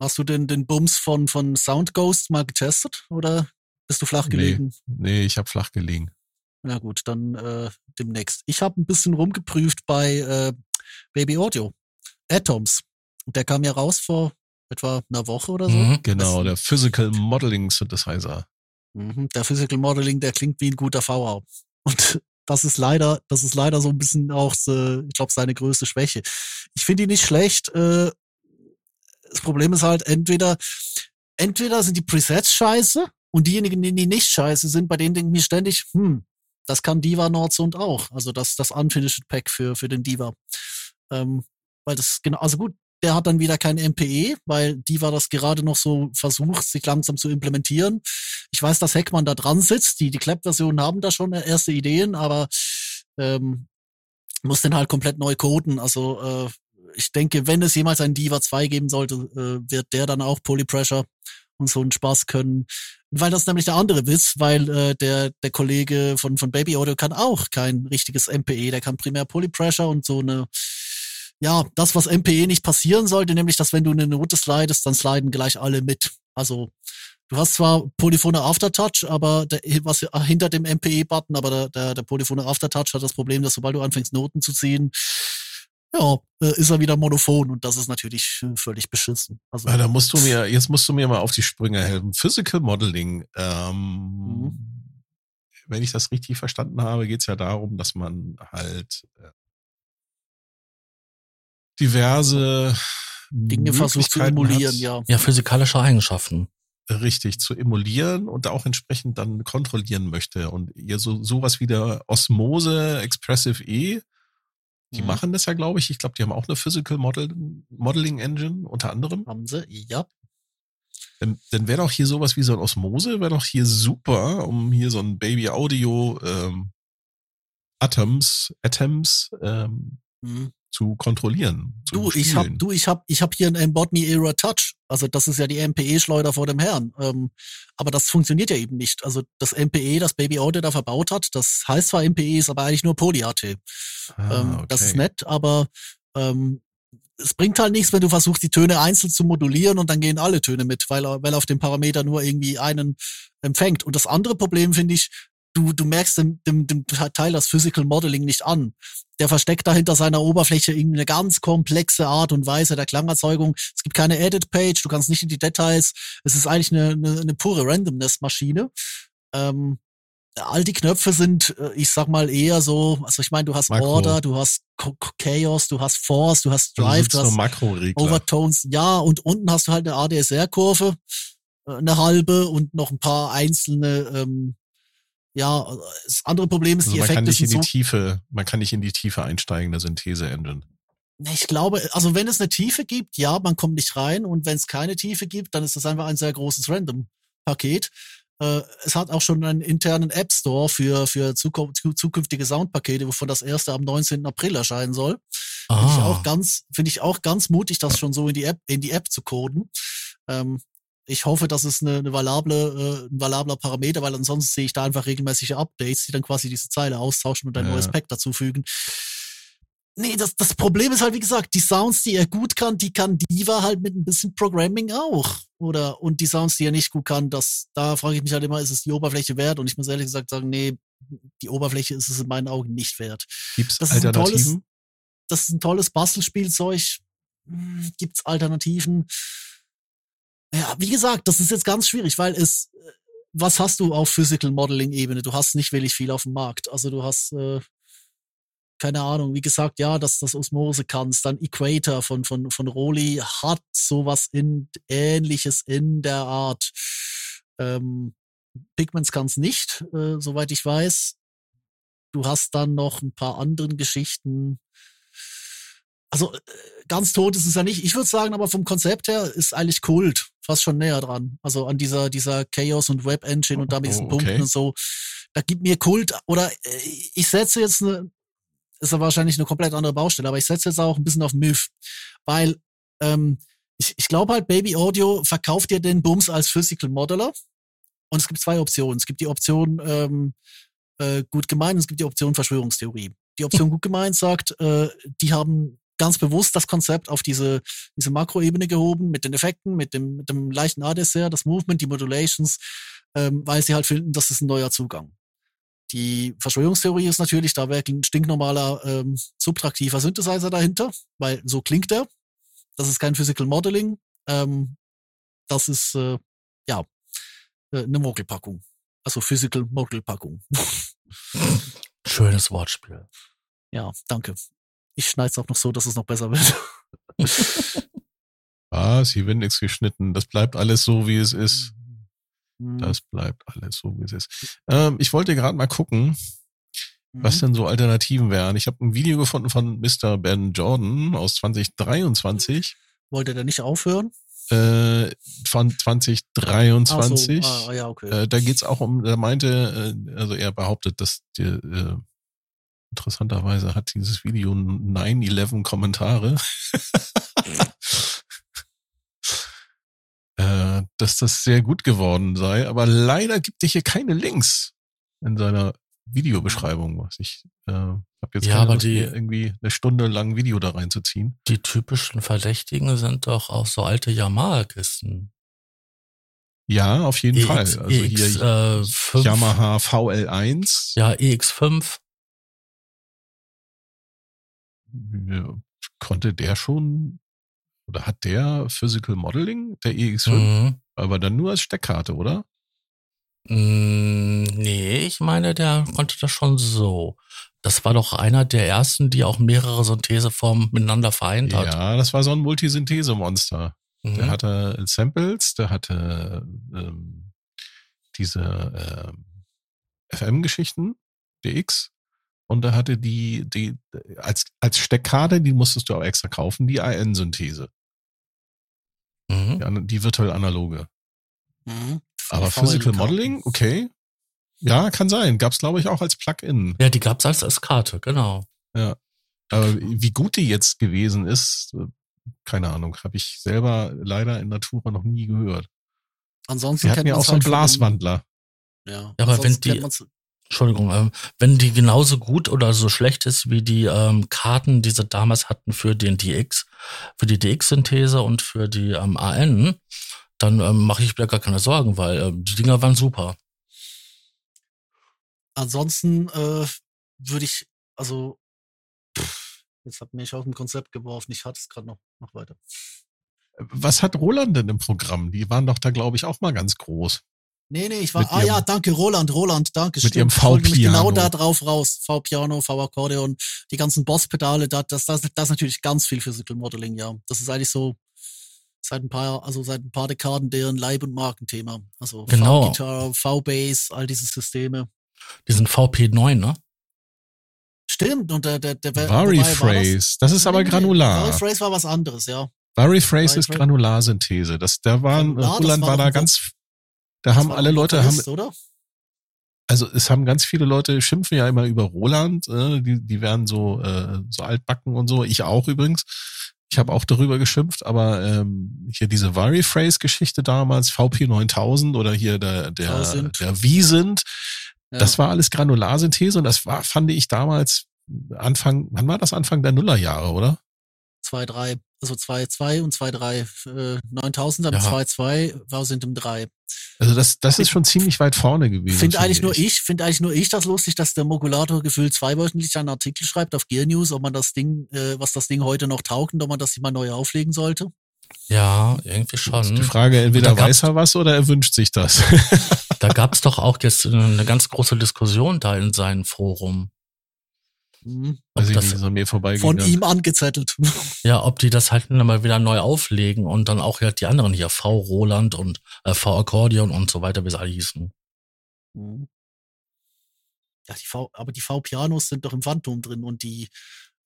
Speaker 3: Hast du denn den Bums von, von Soundghost mal getestet oder bist du flach
Speaker 1: Nee.
Speaker 3: gelegen?
Speaker 1: Nee, ich habe flach gelegen.
Speaker 3: Na gut, dann äh, demnächst. Ich habe ein bisschen rumgeprüft bei äh, Baby Audio. Atoms. Der kam ja raus vor etwa einer Woche oder so.
Speaker 2: Mhm.
Speaker 1: Genau, der Physical Modeling Synthesizer.
Speaker 3: Mhm, der Physical Modeling, der klingt wie ein guter VA. Und das ist leider, das ist leider so ein bisschen auch, so, ich glaube, seine größte Schwäche. Ich finde ihn nicht schlecht. Äh, das Problem ist halt entweder, entweder sind die Presets scheiße Und diejenigen, die nicht scheiße sind, bei denen denke ich mir ständig, hm, das kann Diva Nordsund auch. Also das, das Unfinished Pack für, für den Diva. Ähm, weil das genau, also gut, der hat dann wieder kein MPE, weil Diva das gerade noch so versucht, sich langsam zu implementieren. Ich weiß, dass Heckmann da dran sitzt. Die, die Clap-Versionen haben da schon erste Ideen, aber ähm, muss den halt komplett neu coden. Also äh, ich denke, wenn es jemals einen Diva 2 geben sollte, äh, wird der dann auch Polypressure und so einen Spaß können. Weil das nämlich der andere Witz, weil äh, der, der Kollege von, von Baby Audio kann auch kein richtiges MPE, der kann primär Polypressure und so eine, ja, das, was MPE nicht passieren sollte, nämlich, dass wenn du eine Note slidest, dann sliden gleich alle mit. Also du hast zwar Polyphone Aftertouch, aber der, was hinter dem MPE-Button, aber der, der, der Polyphone Aftertouch hat das Problem, dass sobald du anfängst, Noten zu ziehen, ja, äh, ist er wieder monophon und das ist natürlich äh, völlig beschissen.
Speaker 1: Also, ja, da musst du mir, jetzt musst du mir mal auf die Sprünge helfen. Physical Modeling, ähm, mhm. wenn ich das richtig verstanden habe, geht es ja darum, dass man halt äh, diverse
Speaker 3: Dinge versucht zu emulieren, hat, ja.
Speaker 2: Ja, physikalische Eigenschaften.
Speaker 1: Richtig, zu emulieren und auch entsprechend dann kontrollieren möchte. Und ihr so sowas wie der Osmose Expressive E, die mhm. machen das ja, glaube ich. Ich glaube, die haben auch eine Physical Model, Modeling Engine unter anderem.
Speaker 3: Haben sie, ja.
Speaker 1: Dann, dann wäre doch hier sowas wie so ein Osmose, wäre doch hier super, um hier so ein Baby Audio ähm, Atoms, Atoms ähm, mhm zu kontrollieren. Zu
Speaker 3: du, ich hab, du, ich hab, ich hab hier ein Embod Me Era Touch. Also das ist ja die MPE-Schleuder vor dem Herrn. Ähm, aber das funktioniert ja eben nicht. Also das MPE, das Baby Audio da verbaut hat, das heißt zwar MPE, ist aber eigentlich nur Poly-AT. Ah, ähm, okay. Das ist nett, aber ähm, es bringt halt nichts, wenn du versuchst, die Töne einzeln zu modulieren und dann gehen alle Töne mit, weil er, weil er auf dem Parameter nur irgendwie einen empfängt. Und das andere Problem finde ich, du, du merkst dem, dem, dem Teil das Physical Modeling nicht an. Der versteckt dahinter seiner Oberfläche irgendwie eine ganz komplexe Art und Weise der Klangerzeugung. Es gibt keine Edit-Page, du kannst nicht in die Details. Es ist eigentlich eine, eine, eine pure Randomness-Maschine. Ähm, all die Knöpfe sind, äh, ich sag mal, eher so, also ich meine, du hast Makro. Order, du hast Chaos, du hast Force, du hast Drive, du hast Overtones, ja, und unten hast du halt eine ADSR-Kurve, äh, eine halbe und noch ein paar einzelne ähm, ja, das andere Problem ist, also die Effekte
Speaker 1: man kann nicht in
Speaker 3: die
Speaker 1: so Tiefe, man kann nicht in die Tiefe einsteigen, der Synthese-Engine.
Speaker 3: Ich glaube, also wenn es eine Tiefe gibt, ja, man kommt nicht rein und wenn es keine Tiefe gibt, dann ist das einfach ein sehr großes Random-Paket. Äh, es hat auch schon einen internen App Store für, für zukünftige Soundpakete, wovon das erste am 19. April erscheinen soll. Finde ich auch ganz, finde ich auch ganz mutig, das schon so in die App, in die App zu coden. Ähm, ich hoffe, das ist eine, eine valable, äh, ein valabler Parameter, weil ansonsten sehe ich da einfach regelmäßige Updates, die dann quasi diese Zeile austauschen und ein ja. neues Pack dazufügen. Nee, das, das Problem ist halt, wie gesagt, die Sounds, die er gut kann, die kann Diva halt mit ein bisschen Programming auch. Oder, und die Sounds, die er nicht gut kann, das, da frage ich mich halt immer, ist es die Oberfläche wert? Und ich muss ehrlich gesagt sagen, nee, die Oberfläche ist es in meinen Augen nicht wert.
Speaker 1: Gibt's das Alternativen?
Speaker 3: Ist tolles, das ist ein tolles Bastelspielzeug. Hm, gibt's Alternativen? Ja, wie gesagt, das ist jetzt ganz schwierig, weil es, äh, was hast du auf Physical Modeling Ebene? Du hast nicht wirklich viel auf dem Markt. Also du hast, äh, keine Ahnung, wie gesagt, ja, dass das Osmose kannst. Dann Equator von, von, von Roli hat sowas in, ähnliches in der Art. Ähm, Pigments kann es nicht, äh, soweit ich weiß. Du hast dann noch ein paar anderen Geschichten also äh, ganz tot ist es ja nicht. Ich würde sagen, aber vom Konzept her ist eigentlich Kult fast schon näher dran. Also an dieser, dieser Chaos und Web Engine und da mit diesen oh, okay. Punkten und so. Da gibt mir Kult oder äh, ich setze jetzt eine, ist ja wahrscheinlich eine komplett andere Baustelle, aber ich setze jetzt auch ein bisschen auf Myth, weil ähm, ich, ich glaube halt, Baby Audio verkauft dir den Bums als Physical Modeler und es gibt zwei Optionen. Es gibt die Option ähm, äh, gut gemeint und es gibt die Option Verschwörungstheorie. Die Option gut gemeint sagt, äh, die haben ganz bewusst das Konzept auf diese, diese Makroebene gehoben, mit den Effekten, mit dem, mit dem leichten ADSR, das Movement, die Modulations, ähm, weil sie halt finden, das ist ein neuer Zugang. Die Verschwörungstheorie ist natürlich, da wäre ein stinknormaler ähm, subtraktiver Synthesizer dahinter, weil so klingt er. Das ist kein Physical Modeling. Ähm, das ist, äh, ja, äh, eine Mogelpackung. Also Physical Mogelpackung.
Speaker 2: Schönes Wortspiel.
Speaker 3: Ja, danke. Ich schneide es auch noch so, dass es noch besser wird.
Speaker 1: Was? Hier wird nichts geschnitten. Das bleibt alles so, wie es ist.
Speaker 3: Mhm.
Speaker 1: Das bleibt alles so, wie es ist. Ähm, ich wollte gerade mal gucken, was
Speaker 3: Mhm.
Speaker 1: denn so Alternativen wären. Ich habe ein Video gefunden von Mr. Ben Jordan aus 2023.
Speaker 3: Wollte der nicht aufhören?
Speaker 1: Äh, von 2023.
Speaker 3: Ach so, ah, ja, okay.
Speaker 1: Äh, da geht's auch um, er meinte, äh, also er behauptet, dass die, äh, interessanterweise hat dieses Video 9-11 Kommentare. äh, dass das sehr gut geworden sei, aber leider gibt es hier keine Links in seiner Videobeschreibung, was ich äh, habe jetzt
Speaker 2: Ja,
Speaker 1: keine
Speaker 2: aber
Speaker 1: Lust,
Speaker 2: die-
Speaker 1: irgendwie eine Stunde lang Video da reinzuziehen.
Speaker 2: Die typischen Verdächtigen sind doch auch so alte Yamaha-Kisten.
Speaker 1: Ja, auf jeden Fall. Also
Speaker 2: EX,
Speaker 1: hier
Speaker 2: äh, 5,
Speaker 1: Yamaha VL1.
Speaker 2: Ja, EX5.
Speaker 1: Konnte der schon oder hat der Physical Modeling, der EX5,
Speaker 2: Mhm.
Speaker 1: aber dann nur als Steckkarte, oder?
Speaker 2: Mm, Nee, ich meine, der konnte das schon so. Das war doch einer der ersten, die auch mehrere Syntheseformen miteinander vereint hat.
Speaker 1: Ja, das war so ein Multisynthese-Monster. Der
Speaker 2: Mhm.
Speaker 1: hatte Samples, der hatte ähm, diese ähm, FM-Geschichten, DX, und der hatte die, die als, als Steckkarte, die musstest du auch extra kaufen, die AN-Synthese,
Speaker 2: Mhm.
Speaker 1: die, die virtuell analoge.
Speaker 3: Mhm.
Speaker 1: Aber Physical. Modeling, okay. Ja, kann sein. Gab's glaube ich, auch als Plugin.
Speaker 2: Ja, die gab's als, als Karte, genau.
Speaker 1: Aber wie gut die jetzt gewesen ist, keine Ahnung, habe ich selber leider in Natura noch nie gehört.
Speaker 3: Ansonsten
Speaker 1: Sie hatten
Speaker 3: kennt
Speaker 1: ja auch
Speaker 3: man's
Speaker 1: so einen
Speaker 3: halt
Speaker 1: Blaswandler.
Speaker 3: Ja,
Speaker 2: Ja, aber wenn die- Entschuldigung, ähm, wenn die genauso gut oder so schlecht ist wie die ähm, Karten, die sie damals hatten für den DX, für die DX-Synthese und für die ähm, AN, dann ähm, mache ich mir gar keine Sorgen, weil ähm, die Dinger waren super.
Speaker 3: Ansonsten äh, würde ich, also pff, jetzt hat mich aus dem Konzept geworfen. Ich hatte es gerade noch, noch weiter.
Speaker 1: Was hat Roland denn im Programm? Die waren doch da, glaube ich, auch mal ganz groß.
Speaker 3: Nee, nee, ich war,
Speaker 1: Mit
Speaker 3: ah
Speaker 1: ihrem-
Speaker 3: ja, danke, Roland, Roland, danke.
Speaker 1: Mit
Speaker 3: stimmt.
Speaker 1: ihrem
Speaker 3: Ich wollte nämlich
Speaker 1: V-Piano.
Speaker 3: Genau da drauf raus. V-Piano, V-Akkordeon, die ganzen Boss-Pedale, da- das, das, das ist natürlich ganz viel Physical Modeling, ja. Das ist eigentlich so seit ein paar, also seit ein paar Dekaden deren Leib- und Markenthema. Also
Speaker 2: Genau.
Speaker 3: V-Guitar, V-Bass, all diese Systeme.
Speaker 2: Diesen VP9, ne?
Speaker 3: Stimmt, und der, der, der, war das-.
Speaker 1: Das ist aber granular.
Speaker 3: Variphrase war was anderes, ja.
Speaker 1: Variphrase ist
Speaker 3: Variphrase-
Speaker 1: Granularsynthese. Das, da waren,
Speaker 3: Granular, das
Speaker 1: Roland
Speaker 3: war
Speaker 1: war da ganz, da
Speaker 3: Das
Speaker 1: haben alle Leute, haben,
Speaker 3: oder?
Speaker 1: also es haben ganz viele Leute schimpfen ja immer über Roland, äh, die, die werden so, äh, so altbacken und so. Ich auch übrigens. Ich habe auch darüber geschimpft, aber ähm, hier diese Variphrase-Geschichte damals, VP9000 oder hier der, der,
Speaker 3: Tausend.
Speaker 1: der Wiesent,
Speaker 3: Ja.
Speaker 1: das war alles Granularsynthese und das war, fand ich damals Anfang, wann war das Anfang der Nullerjahre, oder?
Speaker 3: 2, 3, also 2, 2 und 2, 3. Äh, 9000, dann
Speaker 2: Ja.
Speaker 3: 2, 2, war sind im 3.
Speaker 1: Also das, das ist schon ziemlich weit vorne gewesen.
Speaker 3: Finde eigentlich nur ich, finde eigentlich nur ich das lustig, dass der Mogulator gefühlt zweiwöchentlich einen Artikel schreibt auf Gear News, ob man das Ding, äh, was das Ding heute noch taugt und ob man das mal neu auflegen sollte.
Speaker 2: Ja, irgendwie
Speaker 1: Die
Speaker 2: schon.
Speaker 1: Frage, entweder weiß er was oder er wünscht sich das.
Speaker 2: Da gab's doch auch jetzt eine ganz große Diskussion da in seinem Forum.
Speaker 3: Mhm.
Speaker 1: Weiß ich
Speaker 2: das-
Speaker 1: nicht, ist an mir
Speaker 3: Von
Speaker 1: vorbeigegangen.
Speaker 3: ihm angezettelt.
Speaker 2: Ja, ob die das halt mal wieder neu auflegen und dann auch halt die anderen hier, V Roland und äh, V Akkordeon und so weiter, wie sie alle hießen.
Speaker 3: Mhm. Ja, die V, aber die V-Pianos sind doch im Phantom drin und die,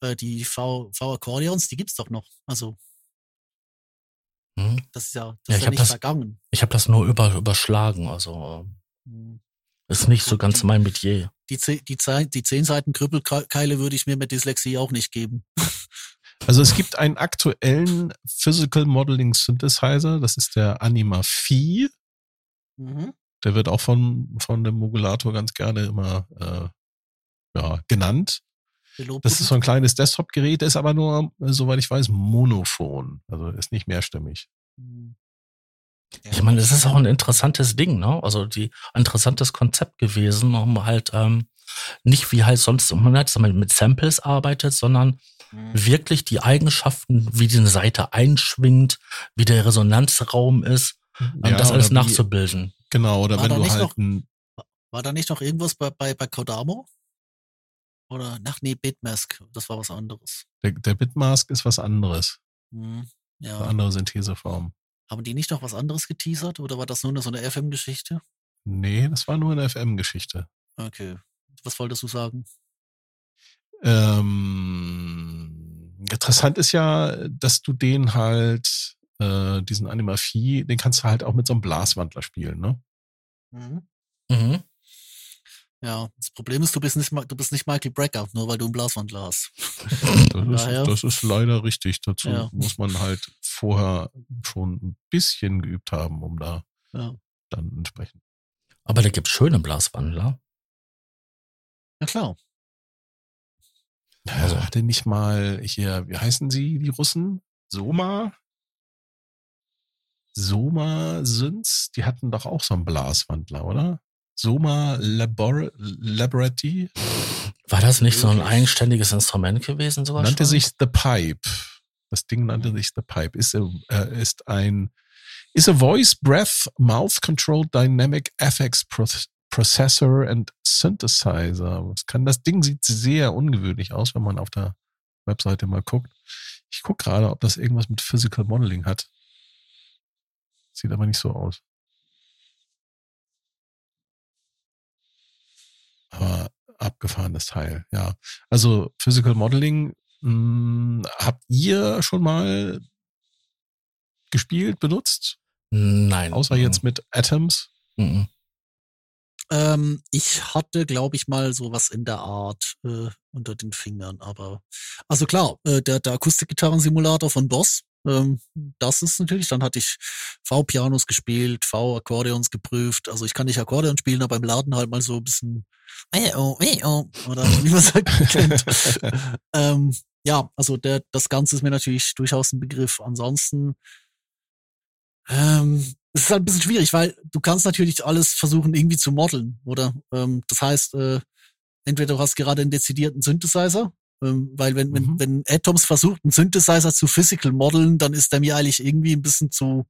Speaker 3: äh, die V- V-Akkordeons, die gibt's doch noch. Also,
Speaker 2: Hm?
Speaker 3: das ist ja, das
Speaker 2: Ja,
Speaker 3: ist
Speaker 2: ich
Speaker 3: ja nicht
Speaker 2: das-
Speaker 3: vergangen.
Speaker 2: Ich habe das nur über, überschlagen, also
Speaker 3: Mhm.
Speaker 2: äh, ist nicht so ganz mein Metier.
Speaker 3: Die, die, die zehn Seiten Krüppelkeile würde ich mir mit Dyslexie auch nicht geben.
Speaker 1: Also es gibt einen aktuellen Physical Modeling Synthesizer, das ist der Anima Phi.
Speaker 3: Mhm.
Speaker 1: Der wird auch von, von dem Mogulator ganz gerne immer äh, ja, genannt. Das ist so ein kleines Desktop-Gerät, ist aber nur, soweit ich weiß, monophon. Also ist nicht mehrstimmig.
Speaker 3: Mhm.
Speaker 2: Ich meine, es ist auch ein interessantes Ding, ne? Also die ein interessantes Konzept gewesen, um halt ähm, nicht wie halt sonst man hat mit Samples arbeitet, sondern
Speaker 3: Mhm.
Speaker 2: wirklich die Eigenschaften, wie die eine Seite einschwingt, wie der Resonanzraum ist, ähm,
Speaker 1: Ja,
Speaker 2: das alles
Speaker 1: wie-
Speaker 2: nachzubilden.
Speaker 1: Genau, oder
Speaker 3: War
Speaker 1: wenn
Speaker 3: da
Speaker 1: du halt
Speaker 3: noch-
Speaker 1: ein,
Speaker 3: War da nicht noch irgendwas bei, bei, bei Kodamo? Oder, ach nee, Bitmask, das war was anderes.
Speaker 1: der, der Bitmask ist was anderes. Eine
Speaker 3: Ja.
Speaker 1: andere Syntheseform.
Speaker 3: Haben die nicht noch was anderes geteasert oder war das nur so eine FM-Geschichte?
Speaker 1: Nee, das war nur eine FM-Geschichte.
Speaker 3: Okay. Was wolltest du sagen?
Speaker 1: Ähm, interessant ist ja, dass du den halt, äh, diesen Animafie, den kannst du halt auch mit so einem Blaswandler spielen, ne?
Speaker 3: Mhm.
Speaker 2: Mhm.
Speaker 3: Ja, das Problem ist, du bist nicht, du bist nicht Michael Brecker, nur weil du einen Blaswandler hast.
Speaker 1: Das ist, das ist leider richtig. Dazu
Speaker 3: Ja.
Speaker 1: muss man halt vorher schon ein bisschen geübt haben, um da
Speaker 3: Ja.
Speaker 1: dann entsprechend.
Speaker 2: Aber da gibt's schöne Blaswandler.
Speaker 3: Ja klar.
Speaker 1: Also hatte nicht mal hier, wie heißen sie, die Russen? Soma? Soma sind's? Die hatten doch auch so einen Blaswandler, oder? Soma Labor Laboratory
Speaker 2: War das nicht so ein eigenständiges Instrument gewesen sogar
Speaker 1: nannte
Speaker 2: schon?
Speaker 1: sich The Pipe. Das Ding nannte sich The Pipe. Ist, a- äh, ist ein is a voice, breath, mouth controlled dynamic FX Pro Processor and Synthesizer. Was kann das Ding sieht sehr ungewöhnlich aus, wenn man auf der Webseite mal guckt. Ich gucke gerade, ob das irgendwas mit Physical Modeling hat. Sieht aber nicht so aus. Aber abgefahrenes Teil, ja. Also Physical Modeling, mh, habt ihr schon mal gespielt, benutzt?
Speaker 2: Nein.
Speaker 1: Außer jetzt mit Atoms?
Speaker 2: Mhm.
Speaker 3: Ähm, ich hatte, glaube ich, mal sowas in der Art äh, unter den Fingern, aber also klar, äh, der, der Akustikgitarrensimulator von Boss, ähm, das ist natürlich, dann hatte ich V-Pianos gespielt, V-Akkordeons geprüft, also ich kann nicht Akkordeon spielen, aber im Laden halt mal so ein bisschen äh, oh, äh, oh, oder wie man es halt kennt. ähm, ja, also der, das Ganze ist mir natürlich durchaus ein Begriff. Ansonsten, ähm, es ist halt ein bisschen schwierig, weil du kannst natürlich alles versuchen irgendwie zu modeln, oder? Ähm, das heißt, äh, entweder du hast gerade einen dezidierten Synthesizer, weil wenn, wenn,
Speaker 1: Mhm.
Speaker 3: wenn Atoms versucht, einen Synthesizer zu physical modeln, dann ist der mir eigentlich irgendwie ein bisschen zu,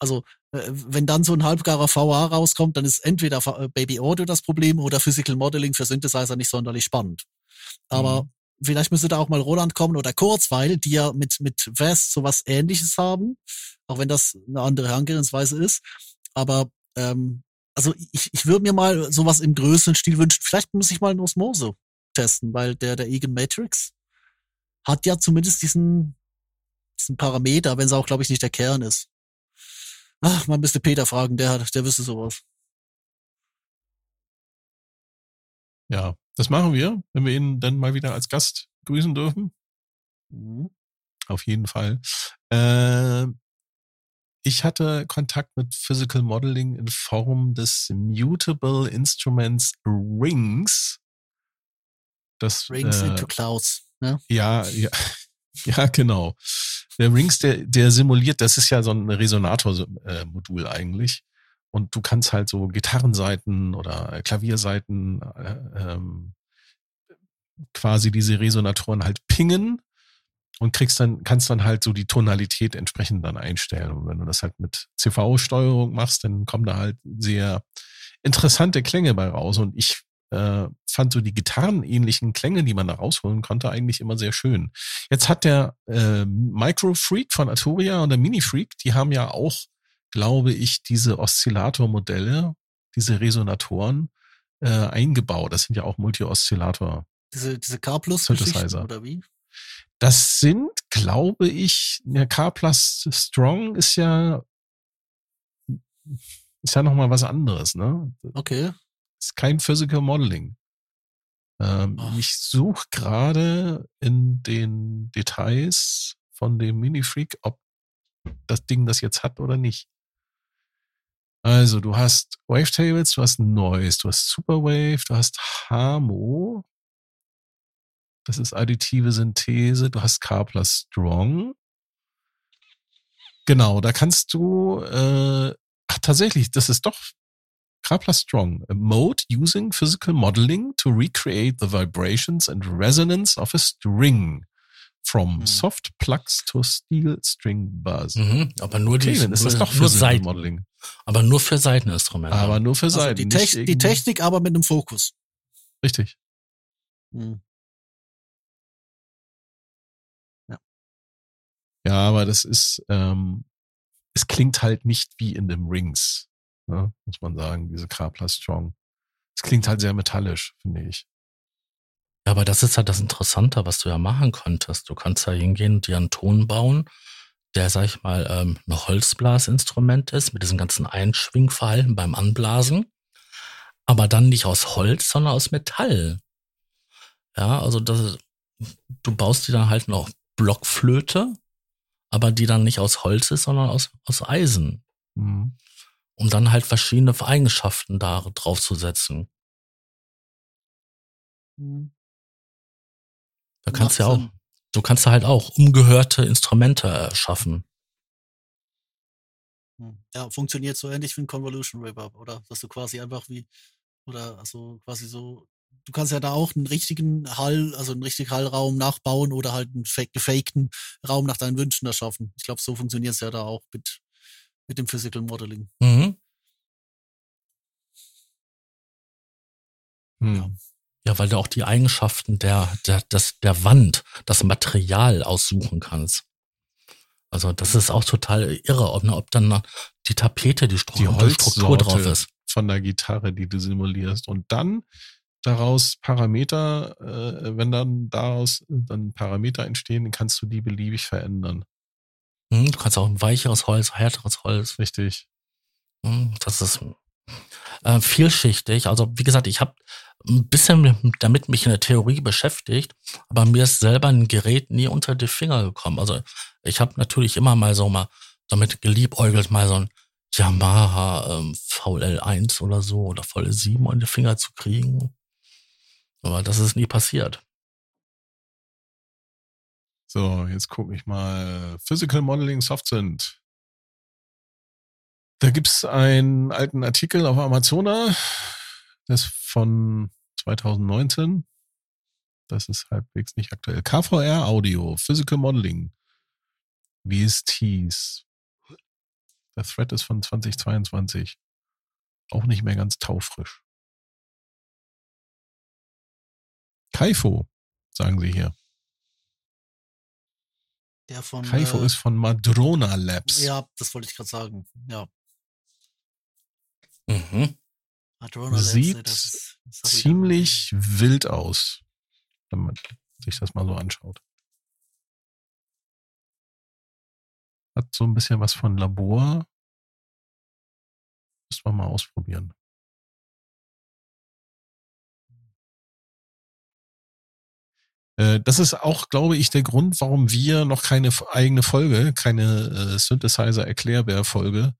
Speaker 3: also äh, wenn dann so ein halbgarer VA rauskommt, dann ist entweder äh, Baby Audio das Problem oder Physical Modeling für Synthesizer nicht sonderlich spannend. Aber
Speaker 1: Mhm.
Speaker 3: vielleicht müsste da auch mal Roland kommen oder Kurzweil, die ja mit, mit Vest sowas ähnliches haben, auch wenn das eine andere Herangehensweise ist. Aber ähm, also ich, ich würde mir mal sowas im größeren Stil wünschen. Vielleicht muss ich mal einen Osmose testen, weil der, der Egan Matrix hat ja zumindest diesen, diesen Parameter, wenn es auch, glaube ich, nicht der Kern ist. Ach, man müsste Peter fragen, der hat, der wüsste sowas.
Speaker 1: Ja, das machen wir, wenn wir ihn dann mal wieder als Gast grüßen dürfen.
Speaker 3: Mhm.
Speaker 1: Auf jeden Fall. Äh, ich hatte Kontakt mit Physical Modeling in Form des Mutable Instruments Rings. Das,
Speaker 3: Rings
Speaker 1: äh,
Speaker 3: into Clouds. Ne?
Speaker 1: Ja, ja, ja, genau. Der Rings, der, der simuliert, das ist ja so ein Resonator-Modul eigentlich. Und du kannst halt so Gitarrenseiten oder Klavierseiten äh, ähm, quasi diese Resonatoren halt pingen und kriegst dann, kannst dann halt so die Tonalität entsprechend dann einstellen. Und wenn du das halt mit CV-Steuerung machst, dann kommen da halt sehr interessante Klänge bei raus. Und ich äh, fand so die gitarrenähnlichen Klänge, die man da rausholen konnte, eigentlich immer sehr schön. Jetzt hat der äh, Micro Freak von Arturia und der Mini Freak, die haben ja auch, glaube ich, diese Oszillatormodelle, diese Resonatoren äh, eingebaut. Das sind ja auch Multi-Oszillator.
Speaker 3: Diese, diese K-Plus-Geschichten
Speaker 1: Synthesizer.
Speaker 3: oder wie?
Speaker 1: Das sind, glaube ich, der K Plus Strong ist ja ist ja noch mal was anderes, ne?
Speaker 3: Okay.
Speaker 1: Ist kein Physical Modeling. Ähm, ich suche gerade in den Details von dem Mini-Freak, ob das Ding das jetzt hat oder nicht. Also, du hast Wavetables, du hast Noise, du hast Superwave, du hast Harmo. Das ist additive Synthese, du hast K plus Strong. Genau, da kannst du, äh, ach, tatsächlich, das ist doch K plus Strong. A mode using physical modeling to recreate the vibrations and resonance of a string. From
Speaker 3: Hm.
Speaker 1: soft plucks to steel string buzz.
Speaker 2: Mhm. Aber nur
Speaker 1: Okay,
Speaker 2: die,
Speaker 1: dann ist das
Speaker 2: nur,
Speaker 1: doch
Speaker 2: nur Seiten.
Speaker 1: Modeling.
Speaker 2: Aber nur für Seiteninstrumente.
Speaker 1: Aber nur für
Speaker 3: Also
Speaker 1: Seiten.
Speaker 3: die, Tech, die Technik aber mit einem Fokus.
Speaker 1: Richtig.
Speaker 3: Hm.
Speaker 1: Ja, aber das ist, ähm, es klingt halt nicht wie in dem Rings, ne, muss man sagen, diese K Plus Strong. Es klingt halt sehr metallisch, finde ich.
Speaker 2: Ja, aber das ist halt das Interessante, was du ja machen könntest. Du kannst ja hingehen und dir einen Ton bauen, der, sag ich mal, ähm, ein Holzblasinstrument ist, mit diesem ganzen Einschwingverhalten beim Anblasen. Aber dann nicht aus Holz, sondern aus Metall. Ja, also das, du baust dir dann halt noch Blockflöte, aber die dann nicht aus Holz ist, sondern aus, aus Eisen.
Speaker 1: Mhm.
Speaker 2: Um dann halt verschiedene Eigenschaften da drauf zu setzen.
Speaker 3: Hm.
Speaker 2: Da kannst du ja auch, du kannst halt auch umgehörte Instrumente erschaffen.
Speaker 3: Hm. Ja, funktioniert so ähnlich wie ein Convolution Reverb, oder? Dass du quasi einfach wie, oder also quasi so, du kannst ja da auch einen richtigen Hall, also einen richtigen Hallraum nachbauen oder halt einen gefakten Raum nach deinen Wünschen erschaffen. Ich glaube, so funktioniert es ja da auch mit, mit dem Physical Modeling.
Speaker 2: Mhm.
Speaker 1: Hm.
Speaker 2: Ja, weil du auch die Eigenschaften der, der, des, der Wand, das Material aussuchen kannst. Also das ist auch total irre, ob, ne, ob dann die Tapete, die, Stru
Speaker 1: Die
Speaker 2: Struktur drauf ist.
Speaker 1: von der Gitarre, die du simulierst. Und dann daraus Parameter, äh, wenn dann daraus dann Parameter entstehen, dann kannst du die beliebig verändern.
Speaker 2: Mhm, du kannst auch ein weicheres Holz, härteres Holz.
Speaker 1: Richtig.
Speaker 2: Mhm, Das ist äh, vielschichtig. Also wie gesagt, ich habe ein bisschen mit- damit mich in der Theorie beschäftigt, aber mir ist selber ein Gerät nie unter die Finger gekommen. Also ich habe natürlich immer mal so mal damit geliebäugelt, mal so ein Yamaha ähm, VL1 oder so oder VL7 an die Finger zu kriegen. Aber das ist nie passiert.
Speaker 1: So, jetzt gucke ich mal. Physical Modeling Softsynth. Da gibt's einen alten Artikel auf Amazona. Das ist von 2019. Das ist halbwegs nicht aktuell. KVR Audio, Physical Modeling. VSTs. Der Thread ist von 2022. Auch nicht mehr ganz taufrisch. Kaifo, sagen sie hier.
Speaker 3: Der von.
Speaker 1: Kaifo
Speaker 3: äh,
Speaker 1: ist von Madrona Labs.
Speaker 3: Ja, das wollte ich gerade sagen. Ja.
Speaker 2: Mhm.
Speaker 1: Sieht
Speaker 3: das das
Speaker 1: ziemlich wild aus, wenn man sich das mal so anschaut. Hat so ein bisschen was von Labor. Müssen wir mal ausprobieren. Äh, Das ist auch, glaube ich, der Grund, warum wir noch keine eigene Folge, keine äh, Synthesizer-Erklärbär-Folge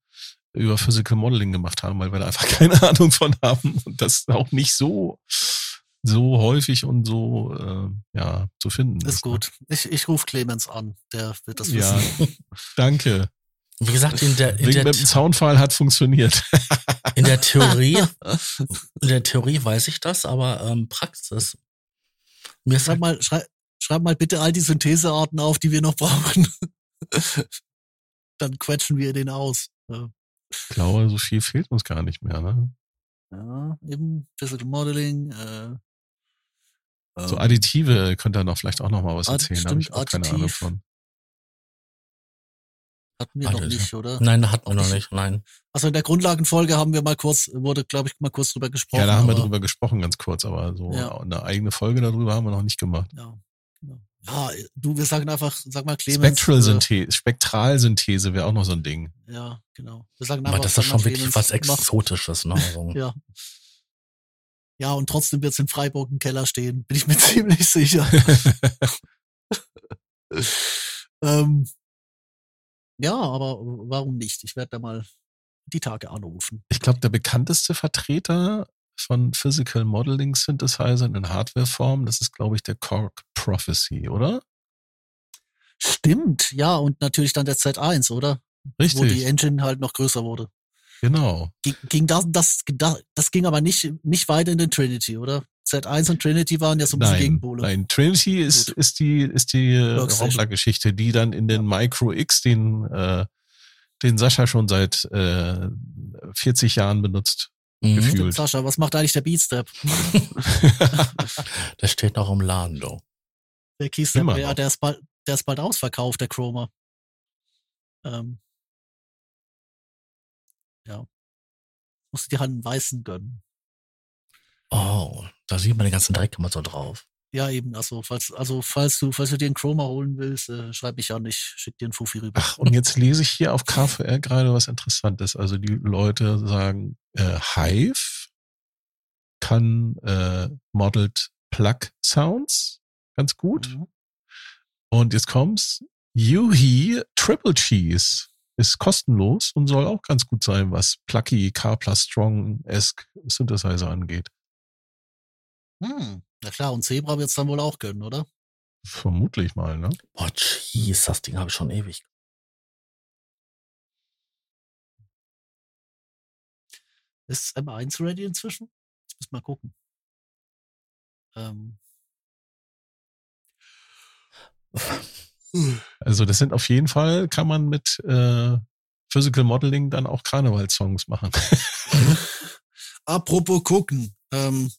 Speaker 1: über Physical Modeling gemacht haben, weil wir da einfach keine Ahnung von haben und das auch nicht so so häufig und so äh, ja zu finden ist.
Speaker 3: Ist gut. Ich, ich rufe Clemens an. Der wird das
Speaker 1: Ne? Ja,
Speaker 3: wissen.
Speaker 1: danke.
Speaker 2: Wie gesagt, in der, in
Speaker 1: Wegen
Speaker 2: der,
Speaker 1: mit dem Soundfall hat funktioniert.
Speaker 2: in der Theorie, in der Theorie weiß ich das, aber ähm, Praxis. Mir
Speaker 3: Schreib mal, schrei, schreib mal bitte all die Synthesearten auf, die wir noch brauchen. Dann quetschen wir den aus. Ja,
Speaker 1: Ich glaube, so viel fehlt uns gar nicht mehr. Ne?
Speaker 3: ja eben Physical Modeling. Äh,
Speaker 1: So
Speaker 3: ähm,
Speaker 1: Additive könnt ihr noch vielleicht auch noch mal was erzählen. Da habe ich
Speaker 3: stimmt,
Speaker 1: auch keine Ahnung von.
Speaker 3: hatten wir noch
Speaker 2: Additiv.
Speaker 3: nicht, oder?
Speaker 2: Nein, da hatten wir noch
Speaker 3: Ich-
Speaker 2: nicht, nein.
Speaker 3: Also in der Grundlagenfolge haben wir mal kurz, wurde, glaube ich, mal kurz drüber gesprochen.
Speaker 1: Ja, da haben wir drüber gesprochen, ganz kurz, aber so
Speaker 3: Ja.
Speaker 1: eine eigene Folge darüber haben wir noch nicht gemacht.
Speaker 3: Ja, genau. Ja, du, wir sagen einfach, sag mal Clemens.
Speaker 1: Spektralsynthese, Spektralsynthese wäre auch noch so ein Ding.
Speaker 3: Äh, ja, genau. Wir sagen
Speaker 2: Aber
Speaker 3: einfach,
Speaker 2: das ist
Speaker 3: sag mal,
Speaker 2: schon wirklich
Speaker 3: Clemens,
Speaker 2: was
Speaker 3: mach-
Speaker 2: Exotisches, ne?
Speaker 3: Ja. Ja, und trotzdem wird es in Freiburg im Keller stehen, bin ich mir ziemlich sicher. ähm, ja, aber warum nicht? Ich werde da mal die Tage anrufen.
Speaker 1: Ich glaube, der bekannteste Vertreter von Physical Modeling Synthesizern in Hardwareform, das ist, glaube ich, der Korg Prophecy, oder?
Speaker 3: Stimmt, ja, und natürlich dann der Z1, oder? Wo die
Speaker 1: Richtig,
Speaker 3: Engine halt noch größer wurde.
Speaker 1: genau.
Speaker 3: Ging, ging das, das, das, ging aber nicht, nicht weiter in den Trinity, oder? Z1 und Trinity waren ja so ein bisschen
Speaker 1: Nein,
Speaker 3: Gegenpole.
Speaker 1: nein, Trinity ist,
Speaker 3: Gut.
Speaker 1: ist die, ist die äh,
Speaker 3: Workstation.
Speaker 1: Rompler-Geschichte, die dann in den Micro X, den, äh, den Sascha schon seit äh, 40 Jahren benutzt, Gefühlt.
Speaker 3: Sascha, was macht eigentlich der Beatstep?
Speaker 2: der steht noch im Laden, du.
Speaker 3: Der Keystep, ja, der ist, bald, der ist bald ausverkauft, der Chroma. Ähm, ja. Musst du dir halt einen weißen gönnen.
Speaker 2: Oh, da sieht man den ganzen Dreck immer so drauf.
Speaker 3: Ja, eben, also falls, also falls du, falls du dir einen Chroma holen willst, äh, schreib mich an, ich schick dir einen Fufi rüber.
Speaker 1: Ach, und jetzt lese ich hier auf KVR gerade was Interessantes. Also die Leute sagen, äh, Hive kann äh, Modeled Plug Sounds ganz gut.
Speaker 3: Mhm.
Speaker 1: Und jetzt kommt's. Yuhi Triple Cheese ist kostenlos und soll auch ganz gut sein, was Plucky Car Plus Strong-esque Synthesizer angeht.
Speaker 3: Hm. Na klar, und Zebra wird's dann wohl auch gönnen, oder?
Speaker 1: Vermutlich mal, ne?
Speaker 2: Oh, jeez, das Ding habe ich schon ewig.
Speaker 3: Ist M1 ready inzwischen? Ich muss mal gucken. Ähm,
Speaker 1: Also das sind auf jeden Fall, kann man mit äh, Physical Modeling dann auch Karnevalssongs machen.
Speaker 3: apropos gucken. Ähm,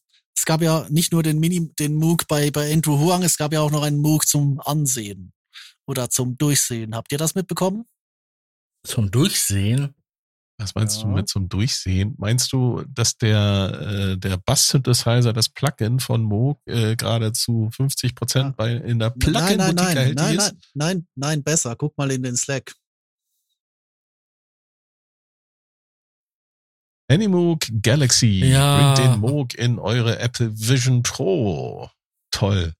Speaker 3: es gab ja nicht nur den Mini, den MOOC bei, bei Andrew Huang, es gab ja auch noch einen MOOC zum Ansehen oder zum Durchsehen. Habt ihr das mitbekommen?
Speaker 2: Zum Durchsehen.
Speaker 1: Was meinst du
Speaker 3: Ja.
Speaker 1: mit zum Durchsehen? Meinst du, dass der, äh, der Bass-Synthesizer, das Plugin von Moog, äh, gerade zu 50 Prozent
Speaker 3: Ja.
Speaker 1: bei in der
Speaker 3: nein, nein,
Speaker 1: Plugin-Boutique
Speaker 3: nein,
Speaker 1: erhältlich
Speaker 3: nein,
Speaker 1: ist?
Speaker 3: nein, nein, nein, besser. Guck mal in den Slack.
Speaker 1: Anymoog Galaxy
Speaker 2: Ja.
Speaker 1: bringt den Moog in eure Apple Vision Pro. Toll.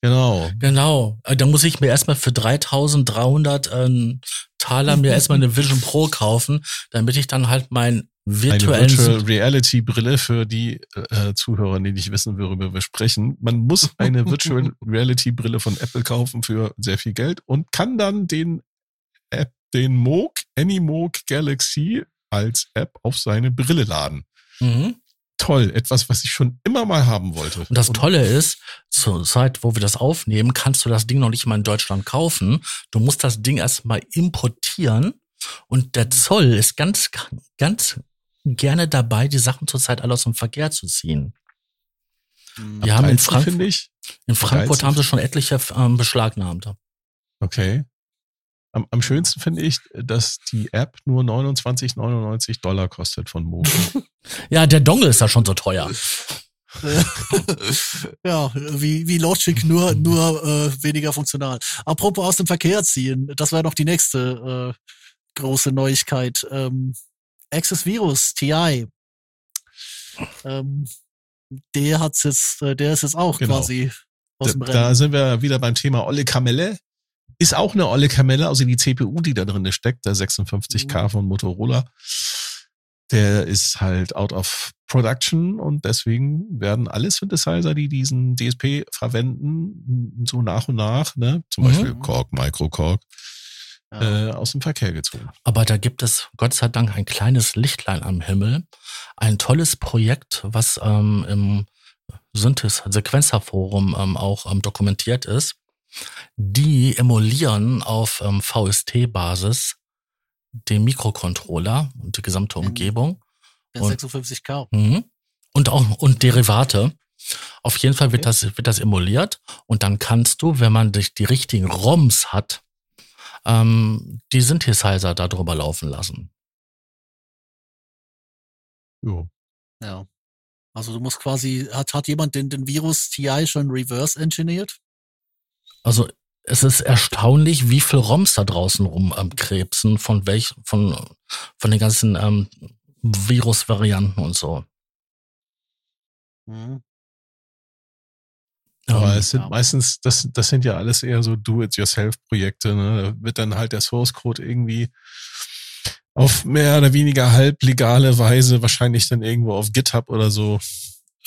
Speaker 1: Genau.
Speaker 2: Genau. Äh, Da muss ich mir erstmal für 3300 ähm, Taler mir erstmal eine Vision Pro kaufen, damit ich dann halt meinen
Speaker 1: Eine
Speaker 2: virtuellen
Speaker 1: Virtual Reality Brille für die äh, Zuhörer, die nicht wissen, worüber wir sprechen. Man muss eine Virtual Reality Brille von Apple kaufen für sehr viel Geld und kann dann den App, den Moog, Anymoog Galaxy als App auf seine Brille laden.
Speaker 2: Mhm.
Speaker 1: Toll, etwas, was ich schon immer mal haben wollte.
Speaker 2: Und das Tolle ist, zur Zeit, wo wir das aufnehmen, kannst du das Ding noch nicht mal in Deutschland kaufen. Du musst das Ding erstmal importieren und der Zoll ist ganz, ganz gerne dabei, die Sachen zurzeit alle aus dem Verkehr zu ziehen.
Speaker 3: Hm.
Speaker 2: Wir haben in Frankfurt,
Speaker 1: ich.
Speaker 2: in Frankfurt haben sie schon etliche ähm, beschlagnahmt.
Speaker 1: Okay. Am, am schönsten finde ich, dass die App nur 29,99 Dollar kostet von Moog.
Speaker 2: Ja, der Dongle ist da schon so teuer.
Speaker 3: ja, wie, wie Logic, nur, nur äh, weniger funktional. Apropos aus dem Verkehr ziehen, das wäre noch die nächste äh, große Neuigkeit. Ähm, Access Virus, TI. Ähm, der hat's jetzt, äh, der ist jetzt auch
Speaker 1: Genau.
Speaker 3: quasi aus
Speaker 1: Da,
Speaker 3: dem
Speaker 1: da
Speaker 3: Rennen.
Speaker 1: sind wir wieder beim Thema Olle Kamelle. Ist auch eine Olle Kamelle, also die CPU, die da drin steckt, der 56K von Motorola. Der ist halt out of production und deswegen werden alle Synthesizer, die diesen DSP verwenden, so nach und nach, ne, zum
Speaker 2: Mhm.
Speaker 1: Beispiel Korg, Microkorg,
Speaker 3: Ja.
Speaker 1: äh, aus dem Verkehr gezogen.
Speaker 2: Aber da gibt es Gott sei Dank ein kleines Lichtlein am Himmel. Ein tolles Projekt, was ähm, im Synthes Sequenzerforum ähm, auch ähm, dokumentiert ist. Die emulieren auf ähm, VST-Basis den Mikrocontroller und die gesamte
Speaker 3: Mhm.
Speaker 2: Umgebung.
Speaker 3: Der
Speaker 2: und-
Speaker 3: 56K.
Speaker 2: Mhm. Und auch und Derivate. Auf jeden Fall wird
Speaker 1: Okay.
Speaker 2: das wird das emuliert und dann kannst du, wenn man dich die richtigen ROMs hat, ähm, die Synthesizer da drüber laufen lassen.
Speaker 1: Jo.
Speaker 3: Ja. Also du musst quasi, hat, hat jemand den, den Virus TI schon reverse engineert?
Speaker 2: Also es ist erstaunlich, wie viel ROMs da draußen rumkrebsen, von welch, von, von den ganzen ähm, Virusvarianten und so.
Speaker 3: Mhm.
Speaker 1: Aber
Speaker 2: Ähm,
Speaker 1: es sind
Speaker 3: ja.
Speaker 1: meistens, das, das sind ja alles eher so Do-it-yourself-Projekte. Ne? Da wird dann halt der Source-Code irgendwie auf mehr oder weniger halblegale Weise wahrscheinlich dann irgendwo auf GitHub oder so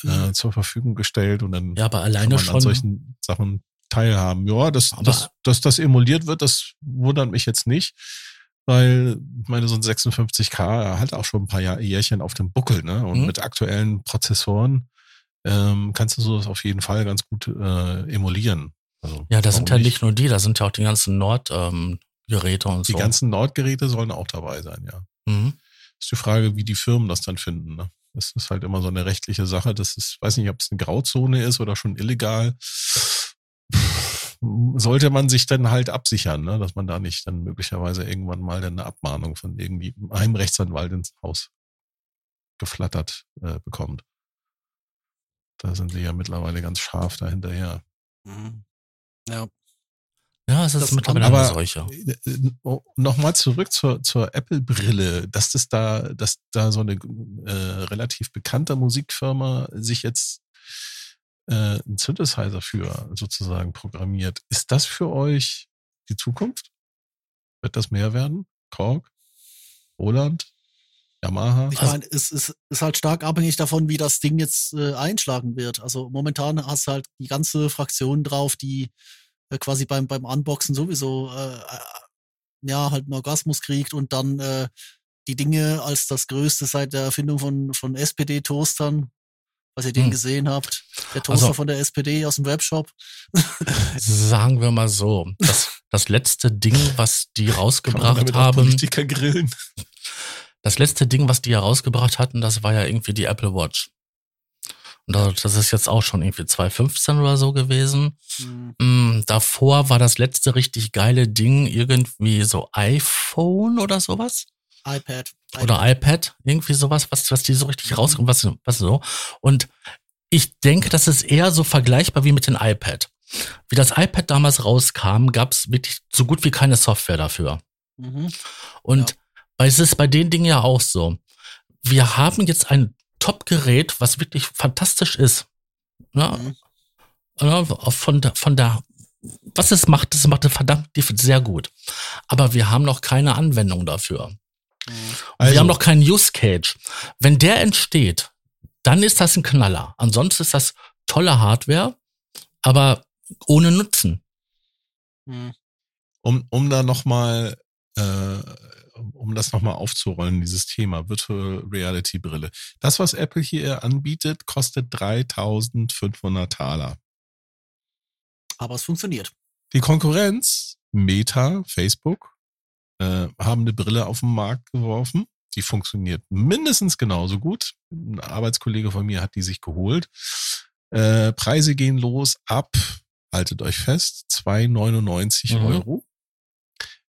Speaker 1: äh, zur Verfügung gestellt und dann
Speaker 2: ja, aber
Speaker 1: kann
Speaker 2: alleine
Speaker 1: man an
Speaker 2: schon.
Speaker 1: solchen Sachen teilhaben. Ja, dass, dass, dass das emuliert wird, das wundert mich jetzt nicht. Weil, meine, so ein 56K hat auch schon ein paar Jährchen auf dem Buckel, ne? Und
Speaker 2: Mhm.
Speaker 1: mit aktuellen Prozessoren ähm, kannst du sowas auf jeden Fall ganz gut äh, emulieren. Also,
Speaker 2: Ja, da sind ja
Speaker 1: warum
Speaker 2: nicht nur die, da sind ja auch die ganzen Nord-Geräte ähm, und
Speaker 1: Die
Speaker 2: so.
Speaker 1: ganzen Nordgeräte sollen auch dabei sein, ja.
Speaker 2: mhm.
Speaker 1: Ist die Frage, wie die Firmen das dann finden. Ne? Das ist halt immer so eine rechtliche Sache. Das ist, weiß nicht, ob es eine Grauzone ist oder schon illegal. Sollte man sich dann halt absichern, ne? dass man da nicht dann möglicherweise irgendwann mal dann eine Abmahnung von irgendwie einem Rechtsanwalt ins Haus geflattert äh, bekommt. Da sind sie ja mittlerweile ganz scharf dahinterher.
Speaker 3: Mhm. Ja.
Speaker 2: Ja, es ist
Speaker 3: Das
Speaker 2: mittlerweile
Speaker 1: aber-
Speaker 2: eine Seuche.
Speaker 1: Nochmal zurück zur, zur Apple-Brille, dass das da, dass da so eine äh, relativ bekannte Musikfirma sich jetzt äh, einen Synthesizer für sozusagen programmiert. Ist das für euch die Zukunft? Wird das mehr werden? Korg? Roland? Yamaha?
Speaker 3: Ich meine, es ist, ist halt stark abhängig davon, wie das Ding jetzt äh, einschlagen wird. Also momentan hast du halt die ganze Fraktion drauf, die äh, quasi beim, beim Unboxen sowieso äh, ja halt einen Orgasmus kriegt und dann äh, die Dinge als das Größte seit der Erfindung von, von SPD-Toastern, was ihr den
Speaker 2: Hm.
Speaker 3: gesehen habt. Der Toaster
Speaker 2: Also-
Speaker 3: von der SPD aus dem Webshop.
Speaker 2: Sagen wir mal so, das, das letzte Ding, was die rausgebracht haben,
Speaker 1: Politiker grillen?
Speaker 2: das letzte Ding, was die herausgebracht hatten, das war ja irgendwie die Apple Watch. Und das ist jetzt auch schon irgendwie 2015 oder so gewesen.
Speaker 3: Hm.
Speaker 2: Mm, davor war das letzte richtig geile Ding irgendwie so iPhone oder sowas.
Speaker 3: iPad.
Speaker 2: Oder iPad, irgendwie sowas, was, was die so richtig rauskommen, was, was so. Und ich denke, das ist eher so vergleichbar wie mit dem iPad. Wie das iPad damals rauskam, gab es wirklich so gut wie keine Software dafür.
Speaker 3: Mhm.
Speaker 2: Und
Speaker 3: Ja.
Speaker 2: weil es ist bei den Dingen ja auch so. Wir haben jetzt ein Top-Gerät, was wirklich fantastisch ist. Ja,
Speaker 3: Mhm.
Speaker 2: ja, von von der, was es macht, das macht es verdammt sehr gut. Aber wir haben noch keine Anwendung dafür. Und
Speaker 1: Also-
Speaker 2: wir haben noch keinen Use Cage. Wenn der entsteht, dann ist das ein Knaller. Ansonsten ist das tolle Hardware, aber ohne Nutzen.
Speaker 3: Mhm.
Speaker 1: um, um da nochmal, äh, um das nochmal aufzurollen, dieses Thema Virtual Reality Brille. Das, was Apple hier anbietet, kostet 3500 Taler.
Speaker 3: Aber es funktioniert.
Speaker 1: Die Konkurrenz, Meta, Facebook, äh, haben eine Brille auf den Markt geworfen. Die funktioniert mindestens genauso gut. Ein Arbeitskollege von mir hat die sich geholt. Äh, Preise gehen los ab, haltet euch fest, 2,99
Speaker 2: Mhm.
Speaker 1: Euro.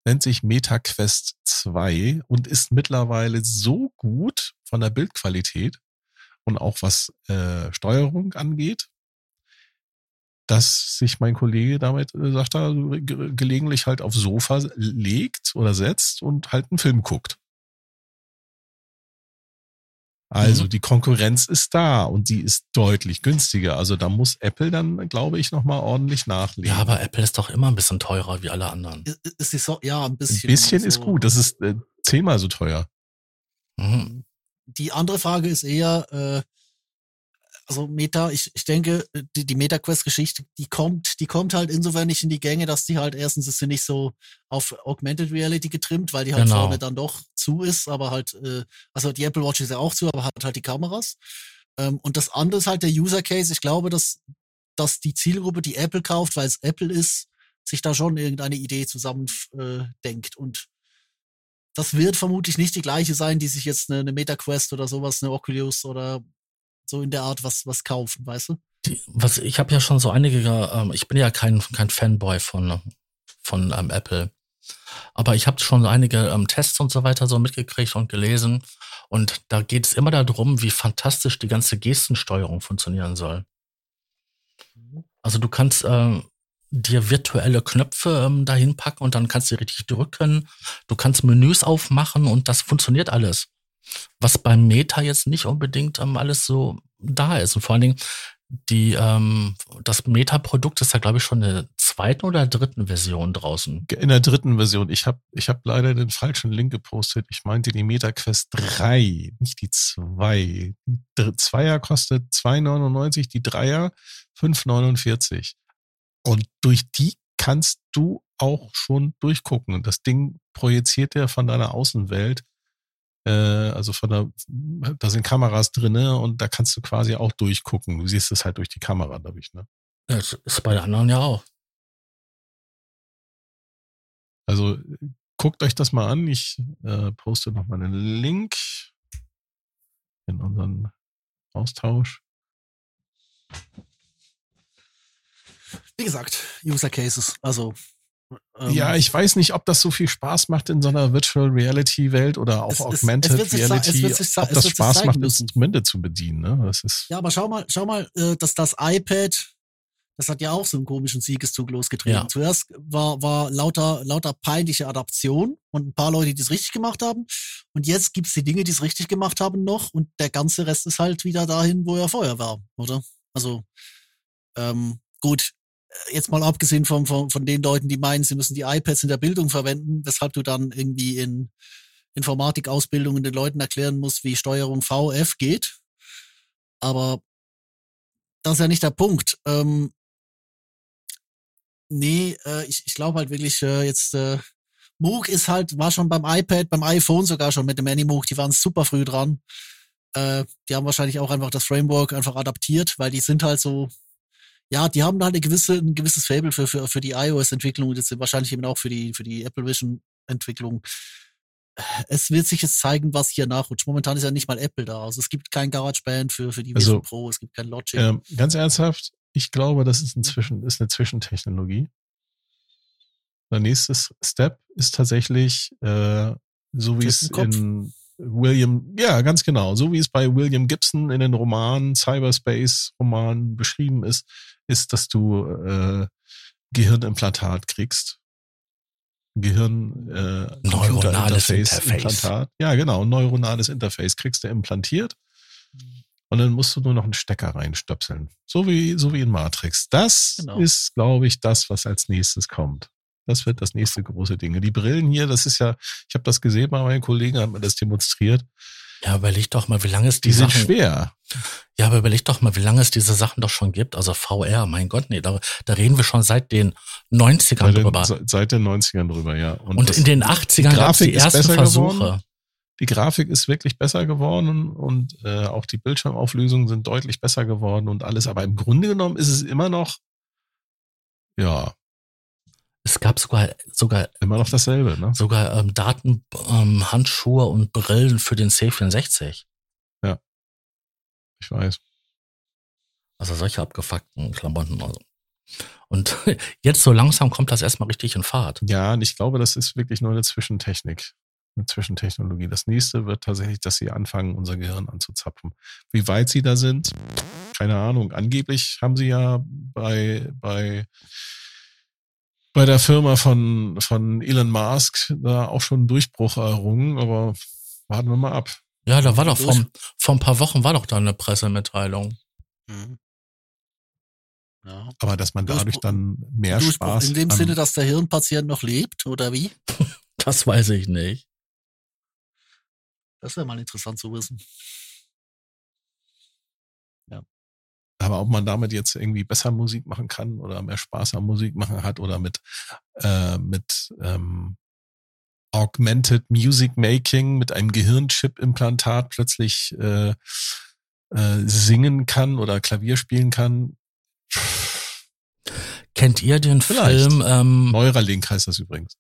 Speaker 1: Nennt sich MetaQuest 2 und ist mittlerweile so gut von der Bildqualität und auch was äh, Steuerung angeht, dass sich mein Kollege damit, äh, sagt er, ge gelegentlich halt aufs Sofa legt oder setzt und halt einen Film guckt. Also
Speaker 2: Mhm.
Speaker 1: die Konkurrenz ist da und die ist deutlich günstiger. Also da muss Apple dann, glaube ich, nochmal ordentlich nachlegen.
Speaker 2: Ja, aber Apple ist doch immer ein bisschen teurer wie alle anderen.
Speaker 3: Ist, ist die so, ja, ein
Speaker 1: ein
Speaker 3: bisschen.
Speaker 1: bisschen ist
Speaker 3: so.
Speaker 1: gut. Das ist äh, zehnmal so teuer.
Speaker 2: Mhm.
Speaker 3: Die andere Frage ist eher, äh, also Meta, ich, ich denke, die, die MetaQuest-Geschichte, die kommt, die kommt halt insofern nicht in die Gänge, dass die halt erstens ist sie nicht so auf Augmented Reality getrimmt, weil die halt
Speaker 2: Genau.
Speaker 3: vorne dann doch zu ist, aber halt, äh, also die Apple Watch ist ja auch zu, aber hat halt die Kameras. Ähm, und das andere ist halt der User Case. Ich glaube, dass, dass die Zielgruppe, die Apple kauft, weil es Apple ist, sich da schon irgendeine Idee zusammen äh, denkt. Und das wird vermutlich nicht die gleiche sein, die sich jetzt eine, eine MetaQuest oder sowas, eine Oculus oder so in der Art was, was kaufen, weißt du?
Speaker 2: Die, was, ich habe ja schon so einige, ähm, ich bin ja kein, kein Fanboy von, von ähm, Apple. Aber ich habe schon einige ähm, Tests und so weiter so mitgekriegt und gelesen. Und da geht es immer darum, wie fantastisch die ganze Gestensteuerung funktionieren soll. Also du kannst ähm, dir virtuelle Knöpfe ähm, dahin packen und dann kannst du richtig drücken. Du kannst Menüs aufmachen und das funktioniert alles. Was beim Meta jetzt nicht unbedingt ähm, alles so da ist. Und vor allen Dingen, die, ähm, das Meta-Produkt ist ja, glaube ich, schon in der zweiten oder dritten Version draußen.
Speaker 1: In der dritten Version. Ich habe ich hab leider den falschen Link gepostet. Ich meinte die MetaQuest 3, nicht die 2. Die Dr- Zweier kostet 2,99, die Dreier 5,49. Und durch die kannst du auch schon durchgucken. Und das Ding projiziert dir von deiner Außenwelt also von der, da sind Kameras drinne und da kannst du quasi auch durchgucken. Du siehst es halt durch die Kamera dadurch, ne?
Speaker 2: Das ist bei den anderen ja auch.
Speaker 1: Also guckt euch das mal an. Ich äh, poste noch mal einen Link in unseren Austausch.
Speaker 3: Wie gesagt, User Cases. Also Ähm,
Speaker 1: Ja, ich weiß nicht, ob das so viel Spaß macht in so einer Virtual Reality Welt oder auch
Speaker 3: Es-
Speaker 1: Augmented
Speaker 3: es es
Speaker 1: Reality,
Speaker 3: sich sa-
Speaker 1: ob das Spaß macht. Instrumente zu bedienen. Ne? Das ist
Speaker 3: Ja, aber schau mal, schau mal, äh, dass das iPad, das hat ja auch so einen komischen Siegeszug losgetreten.
Speaker 2: Ja.
Speaker 3: Zuerst war, war lauter, lauter peinliche Adaption und ein paar Leute, die es richtig gemacht haben. Und jetzt gibt's die Dinge, die es richtig gemacht haben noch und der ganze Rest ist halt wieder dahin, wo er vorher war, oder? Also, ähm, gut, jetzt mal abgesehen von, von, von den Leuten, die meinen, sie müssen die iPads in der Bildung verwenden, weshalb du dann irgendwie in Informatikausbildungen den Leuten erklären musst, wie Steuerung VF geht. Aber das ist ja nicht der Punkt. Ähm, nee, äh, ich, ich glaube halt wirklich äh, jetzt, äh, Moog ist halt, war schon beim iPad, beim iPhone sogar schon mit dem Animoog, die waren super früh dran. Äh, die haben wahrscheinlich auch einfach das Framework einfach adaptiert, weil die sind halt so, ja, die haben halt eine gewisse, ein gewisses Fable für, für, für die iOS-Entwicklung und jetzt wahrscheinlich eben auch für die, für die Apple Vision-Entwicklung. Es wird sich jetzt zeigen, was hier nachrutscht. Momentan ist ja nicht mal Apple da. Also es gibt kein GarageBand für, für die
Speaker 1: Also,
Speaker 3: Vision Pro, es gibt kein Logic.
Speaker 1: ähm, ganz ernsthaft, ich glaube, das ist, inzwischen, ist eine Zwischentechnologie. Der nächste Step ist tatsächlich, äh, so wie es in William, ja, ganz genau, so wie es bei William Gibson in den Romanen, Cyberspace-Romanen beschrieben ist, ist, dass du äh, Gehirnimplantat kriegst. Gehirn äh,
Speaker 2: Neuronales Interface.
Speaker 1: Implantat. Ja, genau, neuronales Interface kriegst du implantiert. Und dann musst du nur noch einen Stecker reinstöpseln. So wie, so wie in Matrix. Das
Speaker 3: Genau.
Speaker 1: ist, glaube ich, das, was als nächstes kommt. Das wird das nächste große Ding. Die Brillen hier, das ist ja, ich habe das gesehen bei meinen Kollegen, haben mir das demonstriert.
Speaker 2: Ja, überleg doch mal, wie lange es die,
Speaker 1: Die sind
Speaker 2: Sachen,
Speaker 1: schwer.
Speaker 2: ja, aber überleg doch mal, wie lange es diese Sachen doch schon gibt. Also VR, mein Gott, nee, da, da reden wir schon seit den 90ern
Speaker 1: Seit den,
Speaker 2: drüber.
Speaker 1: se- seit den 90ern drüber, ja.
Speaker 2: Und
Speaker 1: das-
Speaker 2: in den 80ern gab es die ersten
Speaker 1: besser
Speaker 2: Versuche.
Speaker 1: geworden. die Grafik ist wirklich besser geworden und äh, auch die Bildschirmauflösungen sind deutlich besser geworden und alles. Aber im Grunde genommen ist es immer noch, ja,
Speaker 2: Es gab sogar, sogar,
Speaker 1: immer noch dasselbe. Ne?
Speaker 2: sogar ähm, Daten, ähm, Handschuhe und Brillen für den C64.
Speaker 1: Ich weiß.
Speaker 2: Also solche abgefuckten Klamotten. Also. Und jetzt so langsam kommt das erstmal richtig in Fahrt.
Speaker 1: Ja, und ich glaube, das ist wirklich nur eine Zwischentechnik, eine Zwischentechnologie. Das nächste wird tatsächlich, dass sie anfangen, unser Gehirn anzuzapfen. Wie weit sie da sind, keine Ahnung. Angeblich haben sie ja bei, bei, bei der Firma von, von Elon Musk da auch schon einen Durchbruch errungen, aber warten wir mal ab.
Speaker 2: Ja, da war doch vor, vor ein paar Wochen war doch da eine Pressemitteilung.
Speaker 3: Mhm. Ja.
Speaker 1: Aber dass man
Speaker 3: Durchbruch-
Speaker 1: dadurch dann mehr
Speaker 3: Durchbruch
Speaker 1: Spaß
Speaker 3: in dem Sinne, dass der Hirnpatient noch lebt, oder wie?
Speaker 2: Das weiß ich nicht.
Speaker 3: Das wäre mal interessant zu wissen.
Speaker 1: Aber ob man damit jetzt irgendwie besser Musik machen kann oder mehr Spaß am Musik machen hat oder mit, äh, mit ähm, Augmented Music Making, mit einem Gehirnchip-Implantat plötzlich äh, äh, singen kann oder Klavier spielen kann.
Speaker 2: Kennt ihr den
Speaker 1: Vielleicht.
Speaker 2: Film, ähm,
Speaker 1: Neuralink heißt das übrigens.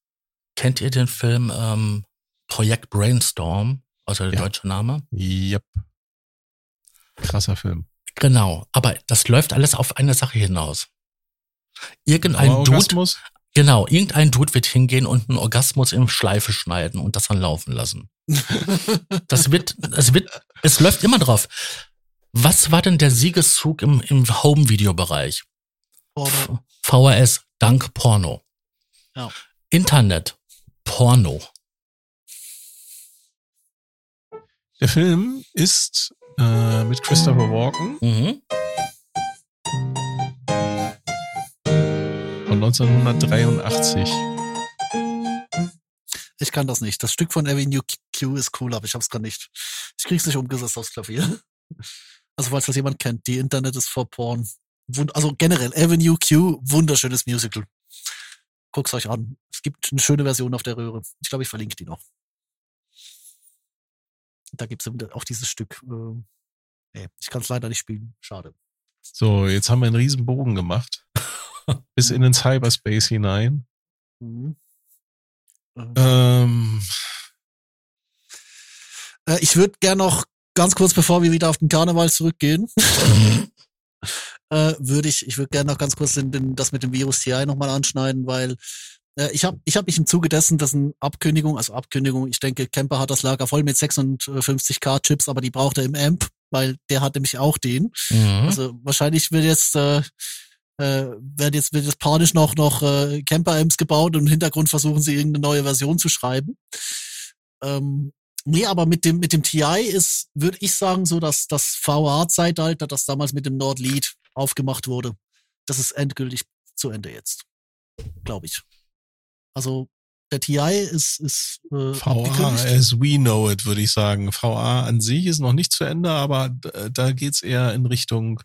Speaker 2: kennt ihr den Film ähm, Projekt Brainstorm? Also der
Speaker 1: Ja.
Speaker 2: deutsche Name?
Speaker 1: Yep. Krasser Film.
Speaker 2: Genau, aber das läuft alles auf eine Sache hinaus. Irgendein Dude, genau, irgendein Dude wird hingehen und einen Orgasmus in Schleife schneiden und das dann laufen lassen. Das wird, es wird, es läuft immer drauf. Was war denn der Siegeszug im, im Home-Video-Bereich? VHS, dank Porno.
Speaker 3: Ja.
Speaker 2: Internet, Porno.
Speaker 1: Der Film ist äh, mit Christopher Walken
Speaker 2: Mhm.
Speaker 1: von 1983.
Speaker 3: Ich kann das nicht. Das Stück von Avenue Q ist cool, aber ich hab's gar nicht. Ich krieg's nicht umgesetzt aufs Klavier. Also falls das jemand kennt, die Internet ist for Porn. Wund also generell, Avenue Q, wunderschönes Musical. Guckt's euch an. Es gibt eine schöne Version auf der Röhre. Ich glaube, ich verlinke die noch. Da gibt's eben auch dieses Stück. Äh, nee, ich kann es leider nicht spielen. Schade.
Speaker 1: So, jetzt haben wir einen riesen Bogen gemacht. Bis in den Cyberspace hinein.
Speaker 3: Mhm. Äh,
Speaker 1: Ähm,
Speaker 3: Äh, ich würde gern noch ganz kurz, bevor wir wieder auf den Karneval zurückgehen, äh, würde ich, ich würde gerne noch ganz kurz den, den, das mit dem Virus TI nochmal anschneiden, weil ich habe ich hab mich im Zuge dessen, dessen Abkündigung, also Abkündigung, ich denke, Kemper hat das Lager voll mit 56k Chips, aber die braucht er im Amp, weil der hat nämlich auch den.
Speaker 2: Mhm.
Speaker 3: Also wahrscheinlich wird jetzt äh, äh, wird jetzt wird jetzt panisch noch noch äh, Camper Amps gebaut und im Hintergrund versuchen sie irgendeine neue Version zu schreiben. Ähm, nee, aber mit dem mit dem TI ist, würde ich sagen, so dass das VA-Zeitalter, das damals mit dem Nordlead aufgemacht wurde, das ist endgültig zu Ende jetzt, glaube ich. Also der TI ist ist äh,
Speaker 1: VA as we know it, würde ich sagen. VA an sich ist noch nicht zu Ende, aber d- da geht's eher in Richtung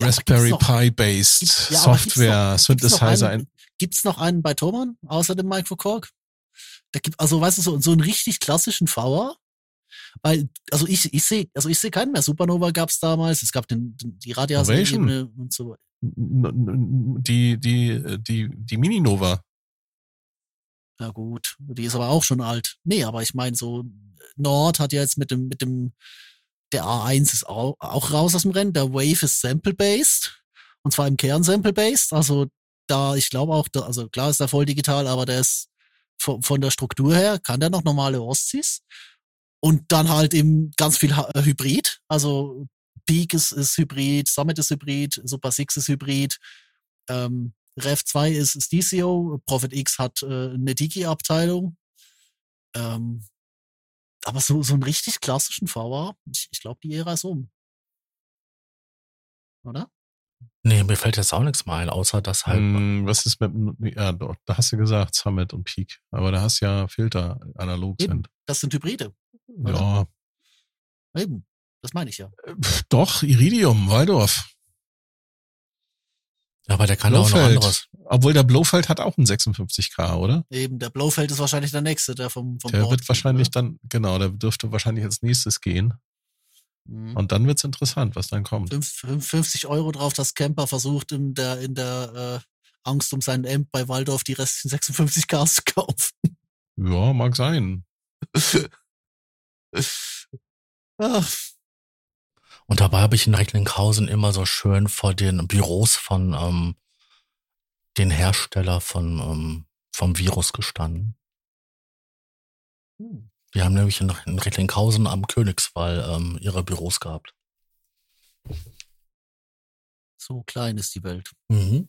Speaker 3: Ja,
Speaker 1: Raspberry
Speaker 3: gibt's noch-
Speaker 1: Pi based
Speaker 3: gibt's- ja, gibt's
Speaker 1: Software,
Speaker 3: noch- gibt's noch
Speaker 1: Synthesizer.
Speaker 3: einen-
Speaker 1: ein-
Speaker 3: Gibt's noch einen bei Thomann außer dem Microcork? Da gibt also weißt du so so einen richtig klassischen VA, weil also ich ich sehe also ich sehe keinen mehr. Supernova gab's damals, es gab den, den die. Radias und so.
Speaker 1: Die, die, die, die Mini-Nova.
Speaker 3: Ja gut, die ist aber auch schon alt. Nee, aber ich meine so Nord hat ja jetzt mit dem mit dem der A1 ist auch, auch raus aus dem Rennen. Der Wave ist sample based und zwar im Kern sample based. Also da ich glaube auch, da, also klar ist er voll digital, aber der ist von, von der Struktur her kann der noch normale Ostsys und dann halt eben ganz viel äh, Hybrid. Also Peak ist, ist Hybrid, Summit ist Hybrid, Super 6 ist Hybrid. Ähm, Rev 2 ist, ist DCO, Prophet X hat äh, eine Digi-Abteilung. Ähm, aber so, so einen richtig klassischen VA, ich, ich glaube, die Ära ist um. Oder?
Speaker 2: Nee, mir fällt jetzt auch nichts mehr ein, außer dass halt.
Speaker 1: Hm, was ist mit, dem- ja, doch, da hast du gesagt, Summit und Peak. Aber da hast ja Filter analog
Speaker 3: Eben.
Speaker 1: sind.
Speaker 3: Das sind Hybride.
Speaker 1: Ja,
Speaker 3: Eben. Das meine ich ja.
Speaker 1: pf, doch, Iridium, Waldorf.
Speaker 2: Ja, aber der kann auch noch
Speaker 1: Blofeld.
Speaker 2: anderes.
Speaker 1: Obwohl der Blofeld hat auch einen 56K, oder?
Speaker 3: Eben, der Blofeld ist wahrscheinlich der nächste, der vom, vom
Speaker 1: Der
Speaker 3: Nord
Speaker 1: wird wahrscheinlich
Speaker 3: oder?
Speaker 1: dann, genau, der dürfte wahrscheinlich als nächstes gehen.
Speaker 3: Mhm.
Speaker 1: Und dann wird's interessant, was dann kommt.
Speaker 3: Fünf- fünf- 50 Euro drauf, dass Camper versucht, in der, in der äh, Angst um seinen Amp bei Waldorf die restlichen 56 Ks zu kaufen.
Speaker 1: Ja, mag sein.
Speaker 3: Ach,
Speaker 2: Und dabei habe ich in Recklinghausen immer so schön vor den Büros von ähm, den Hersteller von ähm, vom Virus gestanden.
Speaker 3: hm.
Speaker 2: Die haben nämlich in, in Recklinghausen am Königswall ähm, ihre Büros gehabt.
Speaker 3: so klein ist die Welt.
Speaker 2: Mhm.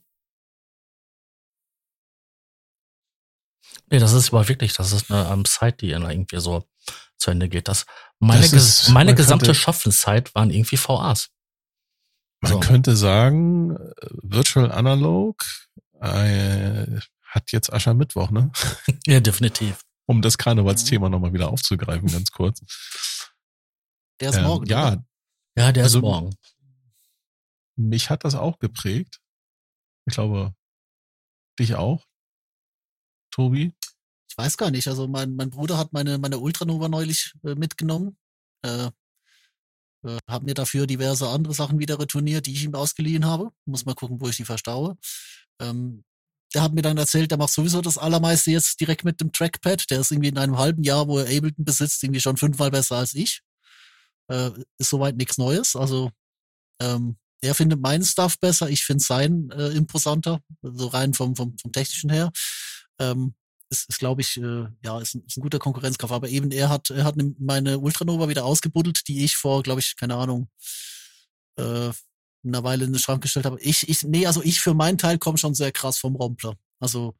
Speaker 2: Nee, das ist aber wirklich, das ist eine ähm, Zeit, die irgendwie so zu Ende geht. Das, meine
Speaker 1: Das
Speaker 2: ges
Speaker 1: ist-
Speaker 2: meine gesamte
Speaker 1: könnte-
Speaker 2: Schaffenszeit waren irgendwie VAs.
Speaker 1: Man
Speaker 2: So.
Speaker 1: könnte sagen, äh, Virtual Analog äh, hat jetzt Aschermittwoch, ne?
Speaker 2: Ja, definitiv.
Speaker 1: Um das Karnevalsthema nochmal wieder aufzugreifen, ganz kurz.
Speaker 3: Der ist
Speaker 1: Ähm,
Speaker 3: morgen.
Speaker 1: ja,
Speaker 3: oder?
Speaker 2: Ja, der
Speaker 1: Also-
Speaker 2: ist morgen.
Speaker 1: mich hat das auch geprägt. Ich glaube, dich auch, Tobi.
Speaker 3: Weiß gar nicht. Also mein, mein Bruder hat meine, meine Ultranova neulich äh, mitgenommen. Äh, äh, hat mir dafür diverse andere Sachen wieder retourniert, die ich ihm ausgeliehen habe. Muss mal gucken, wo ich die verstaue. Ähm, der hat mir dann erzählt, der macht sowieso das Allermeiste jetzt direkt mit dem Trackpad. Der ist irgendwie in einem halben Jahr, wo er Ableton besitzt, irgendwie schon fünfmal besser als ich. Äh, ist soweit nichts Neues. Also ähm, er findet meinen Stuff besser, ich finde seinen äh, imposanter, so rein vom, vom, vom technischen her. Ähm, ist, ist glaube ich, äh, ja, ist ein, ist ein guter Konkurrenzkampf. Aber eben er hat, er hat ne- meine Ultranova wieder ausgebuddelt, die ich vor, glaube ich, keine Ahnung, äh, einer Weile in den Schrank gestellt habe. Ich, ich, nee, also ich für meinen Teil komme schon sehr krass vom Rompler. Also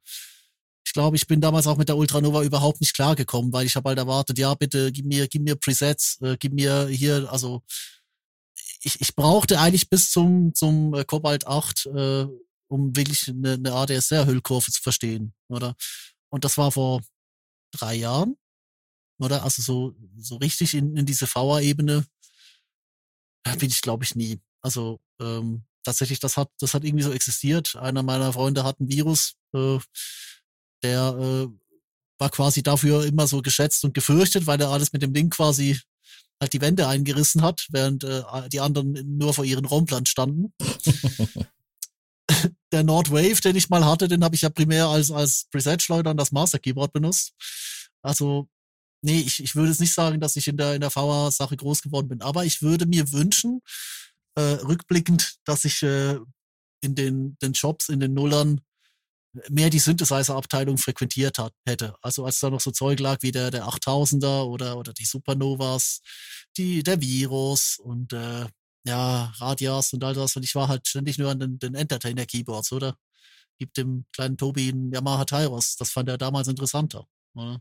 Speaker 3: ich glaube, ich bin damals auch mit der Ultranova überhaupt nicht klargekommen, weil ich habe halt erwartet, ja, bitte gib mir, gib mir Presets, äh, gib mir hier, also ich, ich brauchte eigentlich bis zum, zum äh, Cobalt 8, äh, um wirklich eine, eine ADSR-Hüllkurve zu verstehen, oder? Und das war vor drei Jahren, oder? Also so, so richtig in, in diese VA-Ebene äh, bin ich, glaube ich, nie. Also ähm, tatsächlich, das hat, das hat irgendwie so existiert. Einer meiner Freunde hat ein Virus, äh, der äh, war quasi dafür immer so geschätzt und gefürchtet, weil er alles mit dem Ding quasi halt die Wände eingerissen hat, während äh, die anderen nur vor ihren Romplern standen. Der Nordwave, den ich mal hatte, den habe ich ja primär als, als Preset-Schleuder und das Master Keyboard benutzt. Also, nee, ich, ich würde jetzt nicht sagen, dass ich in der, in der VA-Sache groß geworden bin, aber ich würde mir wünschen, äh, rückblickend, dass ich äh, in den, den Jobs, in den Nullern mehr die Synthesizer-Abteilung frequentiert hat, hätte. Also als da noch so Zeug lag wie der, der 8000er oder, oder die Supernovas, die, der Virus und äh, ja, Radias und all das. Und ich war halt ständig nur an den, den Entertainer-Keyboards, oder? Gibt dem kleinen Tobi einen Yamaha Tyros. Das fand er damals interessanter. Oder?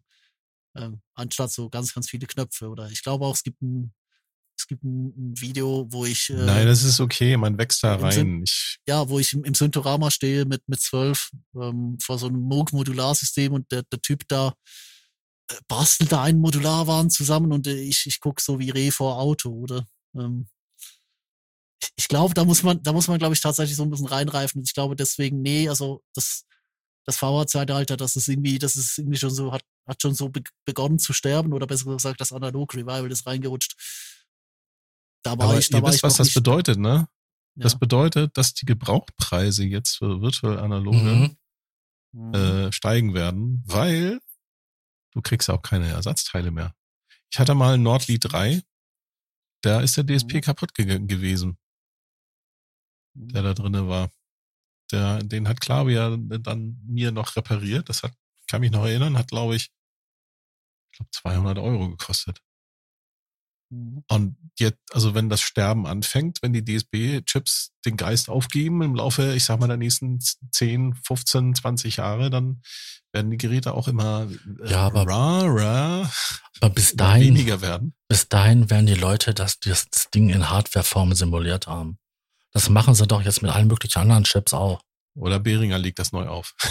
Speaker 3: Ähm, anstatt so ganz, ganz viele Knöpfe. Oder ich glaube auch, es gibt ein, es gibt ein, Video, wo ich. Äh,
Speaker 1: Nein, das ist okay, man wächst da rein. Ich,
Speaker 3: ja, wo ich im, im Synthorama stehe mit, mit zwölf ähm, vor so einem Moog-Modularsystem und der, der Typ da äh, bastelt da einen Modularwahn zusammen und äh, ich, ich guck so wie Reh vor Auto, oder? Ähm, ich, ich glaube, da muss man, da muss man, glaube ich, tatsächlich so ein bisschen reinreifen. Ich glaube deswegen, nee, also das, das VR-Zeitalter, das ist irgendwie, das ist irgendwie schon so, hat, hat schon so be begonnen zu sterben oder besser gesagt, das Analog-Revival ist reingerutscht. Da war
Speaker 1: aber
Speaker 3: ich, da
Speaker 1: ihr
Speaker 3: war
Speaker 1: wisst,
Speaker 3: ich
Speaker 1: was das
Speaker 3: nicht,
Speaker 1: bedeutet, ne? Das
Speaker 3: ja.
Speaker 1: bedeutet, dass die Gebrauchpreise jetzt für virtuell analoge
Speaker 2: Mhm.
Speaker 3: Mhm.
Speaker 1: äh, steigen werden, weil du kriegst auch keine Ersatzteile mehr. Ich hatte mal ein Nordlied 3, da ist der DSP
Speaker 3: Mhm.
Speaker 1: kaputt ge gewesen, der da drinne war. Der, den hat Klavier dann mir noch repariert. Das hat, kann mich noch erinnern, hat glaube ich, ich glaube 200 Euro gekostet.
Speaker 3: Mhm.
Speaker 1: Und jetzt, also wenn das Sterben anfängt, wenn die DSB-Chips den Geist aufgeben im Laufe, ich sag mal, der nächsten 10, 15, 20 Jahre, dann werden die Geräte auch immer äh,
Speaker 2: Ja, aber-
Speaker 1: rarer,
Speaker 2: Aber bis dahin,
Speaker 1: weniger werden.
Speaker 2: bis dahin werden die Leute das, das Ding in Hardwareform simuliert haben. Das machen sie doch jetzt mit allen möglichen anderen Chips auch.
Speaker 1: Oder Behringer legt das neu auf.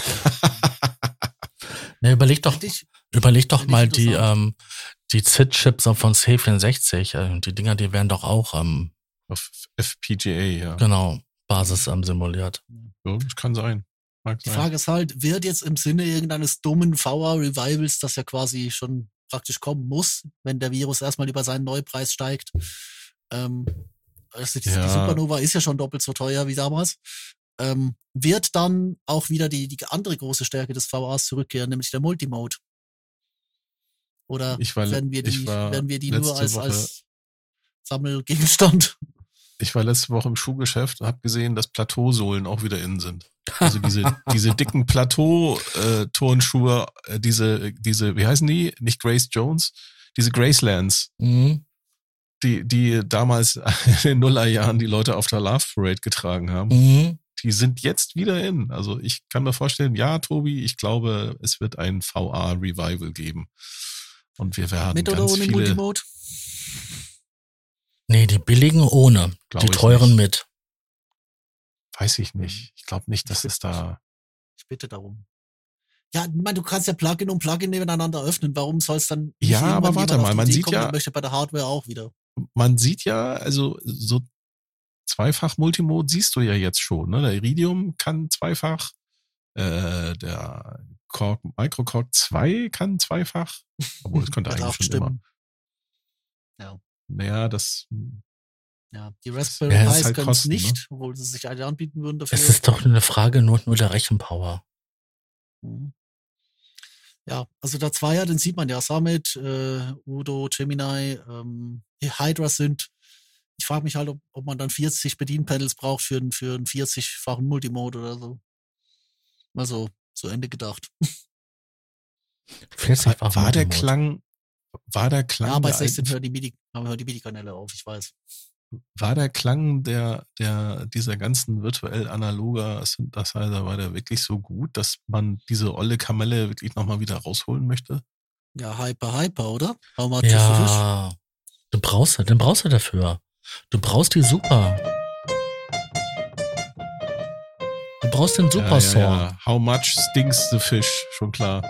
Speaker 2: Ne, überleg doch, überleg doch mal die, ähm, die ZIT-Chips von C64. Äh, die Dinger, die werden doch auch, ähm,
Speaker 1: auf FPGA, ja.
Speaker 2: genau, Basis ähm, simuliert.
Speaker 1: So, das kann sein. Mag
Speaker 3: Die
Speaker 1: sein.
Speaker 3: Frage ist halt, wird jetzt im Sinne irgendeines dummen VR-Revivals, das ja quasi schon praktisch kommen muss, wenn der Virus erstmal über seinen Neupreis steigt. Ähm, also die,
Speaker 1: Ja.
Speaker 3: die Supernova ist ja schon doppelt so teuer wie damals. Ähm, wird dann auch wieder die, die andere große Stärke des VRs zurückkehren, nämlich der Multimode? Oder
Speaker 1: war-
Speaker 3: werden wir die, werden wir die nur als,
Speaker 1: Woche-
Speaker 3: als Sammelgegenstand?
Speaker 1: Ich war letzte Woche im Schuhgeschäft und habe gesehen, dass Plateausohlen auch wieder innen sind. Also diese, diese dicken Plateau-Turnschuhe, äh, diese, diese, wie heißen die? Nicht Grace Jones, diese Gracelands,
Speaker 2: Mhm.
Speaker 1: Die, die damals in den Nullerjahren die Leute auf der Love Parade getragen haben.
Speaker 2: Mhm.
Speaker 1: Die sind jetzt wieder in. Also ich kann mir vorstellen, ja, Tobi, ich glaube, es wird ein VA-Revival geben. Und wir werden
Speaker 3: Mit oder
Speaker 1: ganz
Speaker 3: ohne
Speaker 1: viele,
Speaker 3: Multimode?
Speaker 2: Nee, die billigen ohne,
Speaker 1: Glaub
Speaker 2: die teuren
Speaker 1: nicht.
Speaker 2: mit.
Speaker 1: weiß ich nicht. Ich glaube nicht, dass es da
Speaker 3: Ich bitte darum. Ja, meine, du kannst ja Plugin und Plugin nebeneinander öffnen. Warum soll es dann nicht
Speaker 1: Ja, aber warte mal, man sieht
Speaker 3: kommen,
Speaker 1: ja-
Speaker 3: der möchte bei der Hardware auch wieder.
Speaker 1: man sieht ja, also so zweifach Multimode siehst du ja jetzt schon. Ne? Der Iridium kann zweifach, äh, der Korg, Microcorg 2 kann zweifach, obwohl es könnte eigentlich schon immer.
Speaker 3: stimmen.
Speaker 1: Naja, das
Speaker 3: Ja, die Raspberry
Speaker 2: Ja,
Speaker 3: Pis
Speaker 1: ist halt
Speaker 3: können es
Speaker 1: ne?
Speaker 3: nicht, obwohl sie sich alle anbieten würden dafür.
Speaker 2: Es ist doch eine Frage nur, nur der Rechenpower.
Speaker 3: Mhm. Ja, also der Zweier, den sieht man ja. Summit, äh, Udo, Gemini, ähm, Hydra sind. Ich frage mich halt, ob, ob man dann 40 Bedienpanels braucht für, einen- für einen 40-fachen Multimode oder so. Also, zu Ende gedacht.
Speaker 2: 40
Speaker 1: war, war der. Klang, war der Klang,
Speaker 3: Ja, bei
Speaker 1: der
Speaker 3: 16
Speaker 1: alten-
Speaker 3: hören die MIDI, haben wir die MIDI-Kanäle auf, ich weiß.
Speaker 1: War der Klang der, der, dieser ganzen virtuell analoger Synthesizer, war der wirklich so gut, dass man diese olle Kamelle wirklich nochmal wieder rausholen möchte?
Speaker 3: Ja, Hyper, Hyper, oder? How much is the fish?
Speaker 2: Ja, du brauchst, den brauchst du dafür. Du brauchst die Super. Du brauchst den Super Saw.
Speaker 1: Ja, ja, ja. How much stinks the fish? Schon klar.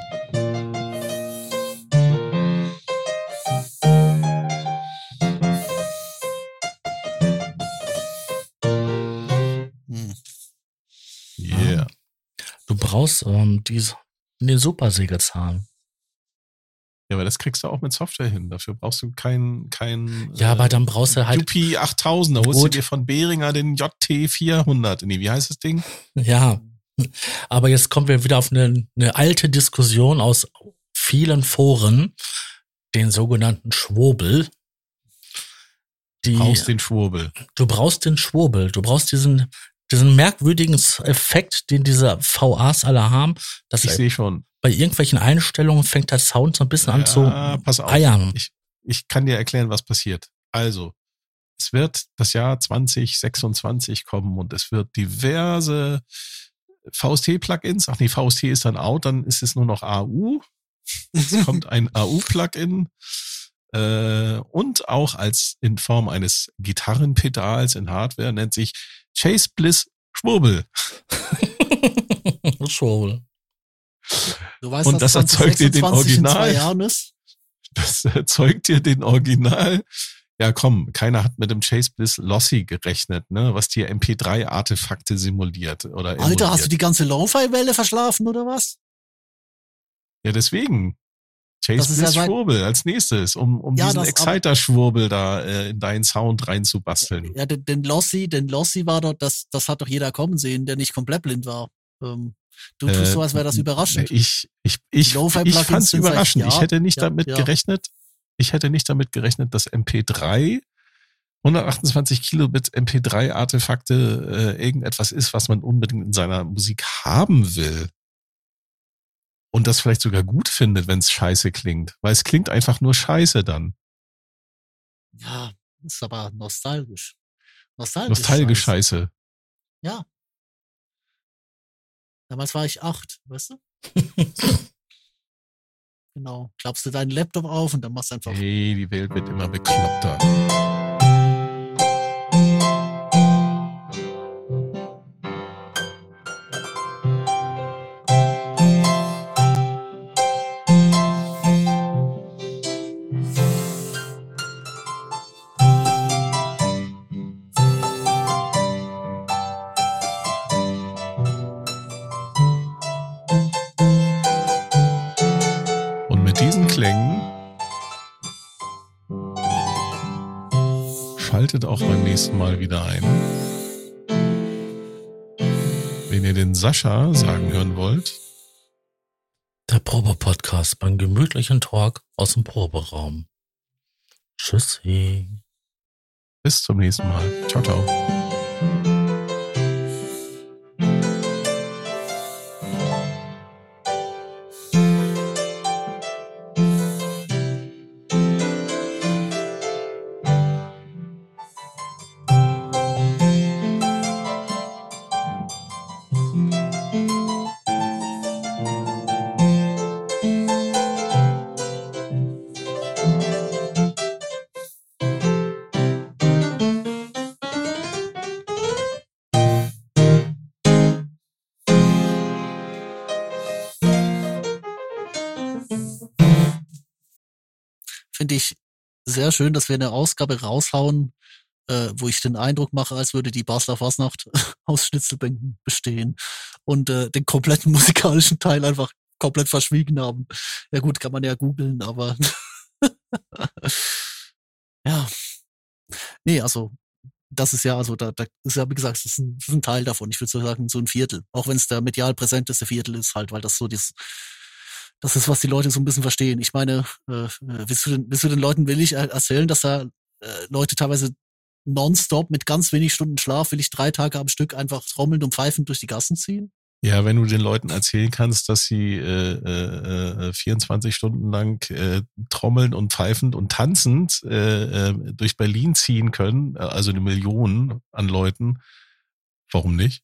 Speaker 2: Brauchst ähm, diese, den Super Sägezahn.
Speaker 1: Ja, aber das kriegst du auch mit Software hin. Dafür brauchst du kein, kein
Speaker 2: Ja, aber dann brauchst du halt,
Speaker 1: UP 8000. Da holst du
Speaker 2: Gut.
Speaker 1: dir von Behringer den JT 400. Nee, wie heißt das Ding?
Speaker 2: ja. Aber jetzt kommen wir wieder auf eine, eine alte Diskussion aus vielen Foren, den sogenannten Schwurbel. Die,
Speaker 1: Brauchst den Schwurbel.
Speaker 2: du brauchst den Schwurbel. Du brauchst diesen, diesen merkwürdigen Effekt, den diese VAs alle haben, dass
Speaker 1: Ich sehe schon.
Speaker 2: bei irgendwelchen Einstellungen fängt der Sound so ein bisschen an zu
Speaker 1: Ja, pass auf.
Speaker 2: eiern.
Speaker 1: Ich, ich kann dir erklären, was passiert. Also, es wird das Jahr 2026 kommen und es wird diverse VST-Plugins, ach nee, VST ist dann out, dann ist es nur noch AU. Es kommt ein AU-Plugin äh, und auch als in Form eines Gitarrenpedals in Hardware nennt sich Chase Bliss Schwurbel.
Speaker 2: Schwurbel.
Speaker 3: Du weißt,
Speaker 1: Und das erzeugt dir den
Speaker 3: 2026 in
Speaker 1: Original.
Speaker 3: zwei Jahren ist?
Speaker 1: Das erzeugt dir den Original. Ja, komm, keiner hat mit dem Chase Bliss Lossy gerechnet, ne, was dir MP3-Artefakte simuliert oder
Speaker 3: Alter, hast du die ganze Lo-Fi-Welle verschlafen oder was?
Speaker 1: Ja, deswegen. Chase
Speaker 3: ja
Speaker 1: Bliss
Speaker 3: sein-
Speaker 1: Schwurbel als nächstes, um, um
Speaker 3: Ja,
Speaker 1: diesen Exciter-Schwurbel da äh, in deinen Sound reinzubasteln.
Speaker 3: Ja, den, den Lossy, den Lossy war dort, das, das hat doch jeder kommen sehen, der nicht komplett blind war. Ähm, du tust
Speaker 1: Äh,
Speaker 3: so, als wäre das überraschend.
Speaker 1: Ich, ich, ich, ich fand's überraschend. ich
Speaker 3: Jahr-
Speaker 1: hätte nicht
Speaker 3: ja,
Speaker 1: damit
Speaker 3: ja.
Speaker 1: gerechnet, ich hätte nicht damit gerechnet, dass MP3 128 Kilobit MP3-Artefakte äh, irgendetwas ist, was man unbedingt in seiner Musik haben will. Und das vielleicht sogar gut findet, wenn es scheiße klingt. Weil es klingt einfach nur scheiße dann.
Speaker 3: Ja, ist aber nostalgisch. Nostalgisch.
Speaker 1: Nostalgisch
Speaker 3: scheiße.
Speaker 1: scheiße.
Speaker 3: Ja. Damals war ich acht, weißt du? genau. Klappst du deinen Laptop auf und dann machst du einfach.
Speaker 1: Hey, die Welt wird immer bekloppter. Schaltet auch beim nächsten Mal wieder ein. Wenn ihr den Sascha sagen hören wollt,
Speaker 2: Der Probe-Podcast beim gemütlichen Talk aus dem Proberaum. Tschüssi.
Speaker 1: bis zum nächsten Mal. Ciao, ciao.
Speaker 3: Sehr schön, dass wir eine Ausgabe raushauen, äh, wo ich den Eindruck mache, als würde die Basler Fasnacht aus Schnitzelbänken bestehen und äh, den kompletten musikalischen Teil einfach komplett verschwiegen haben. Ja gut, kann man ja googeln, aber ja. Nee, also das ist ja, also da, da ist ja, wie gesagt, das ist ein, das ist ein Teil davon. Ich würde so sagen, so ein Viertel. Auch wenn es der medial präsenteste Viertel ist, halt, weil das so das, das ist, was die Leute so ein bisschen verstehen. Ich meine, äh, äh, willst, du den, willst du den Leuten willig er- erzählen, dass da äh, Leute teilweise nonstop mit ganz wenig Stunden Schlaf, will ich drei Tage am Stück einfach trommelnd und pfeifend durch die Gassen ziehen?
Speaker 1: Ja, wenn du den Leuten erzählen kannst, dass sie äh, äh, äh, 24 Stunden lang äh, trommelnd und pfeifend und tanzend äh, äh, durch Berlin ziehen können, äh, also eine Million an Leuten, warum nicht?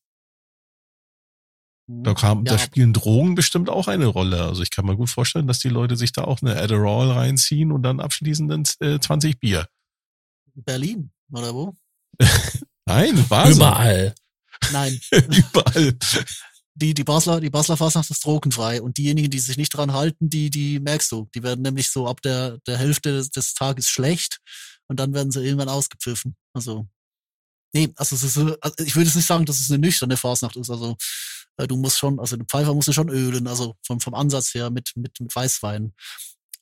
Speaker 1: Da, kam, da
Speaker 3: Ja.
Speaker 1: spielen Drogen bestimmt auch eine Rolle. Also ich kann mir gut vorstellen, dass die Leute sich da auch eine Adderall reinziehen und dann abschließend dann, äh, 20 Bier.
Speaker 3: Berlin, oder wo?
Speaker 1: Nein, Basel.
Speaker 2: Überall.
Speaker 3: Nein,
Speaker 1: Überall.
Speaker 3: die, die Basler, die Basler Fasnacht ist drogenfrei und diejenigen, die sich nicht dran halten, die, die merkst du. Die werden nämlich so ab der, der Hälfte des, des Tages schlecht und dann werden sie irgendwann ausgepfiffen. Also, nee, also es ist, so- also ich würde jetzt nicht sagen, dass es eine nüchterne Fasnacht ist. Also, du musst schon, also den Pfeifer musst du schon ölen, also vom, vom Ansatz her mit, mit, mit Weißwein.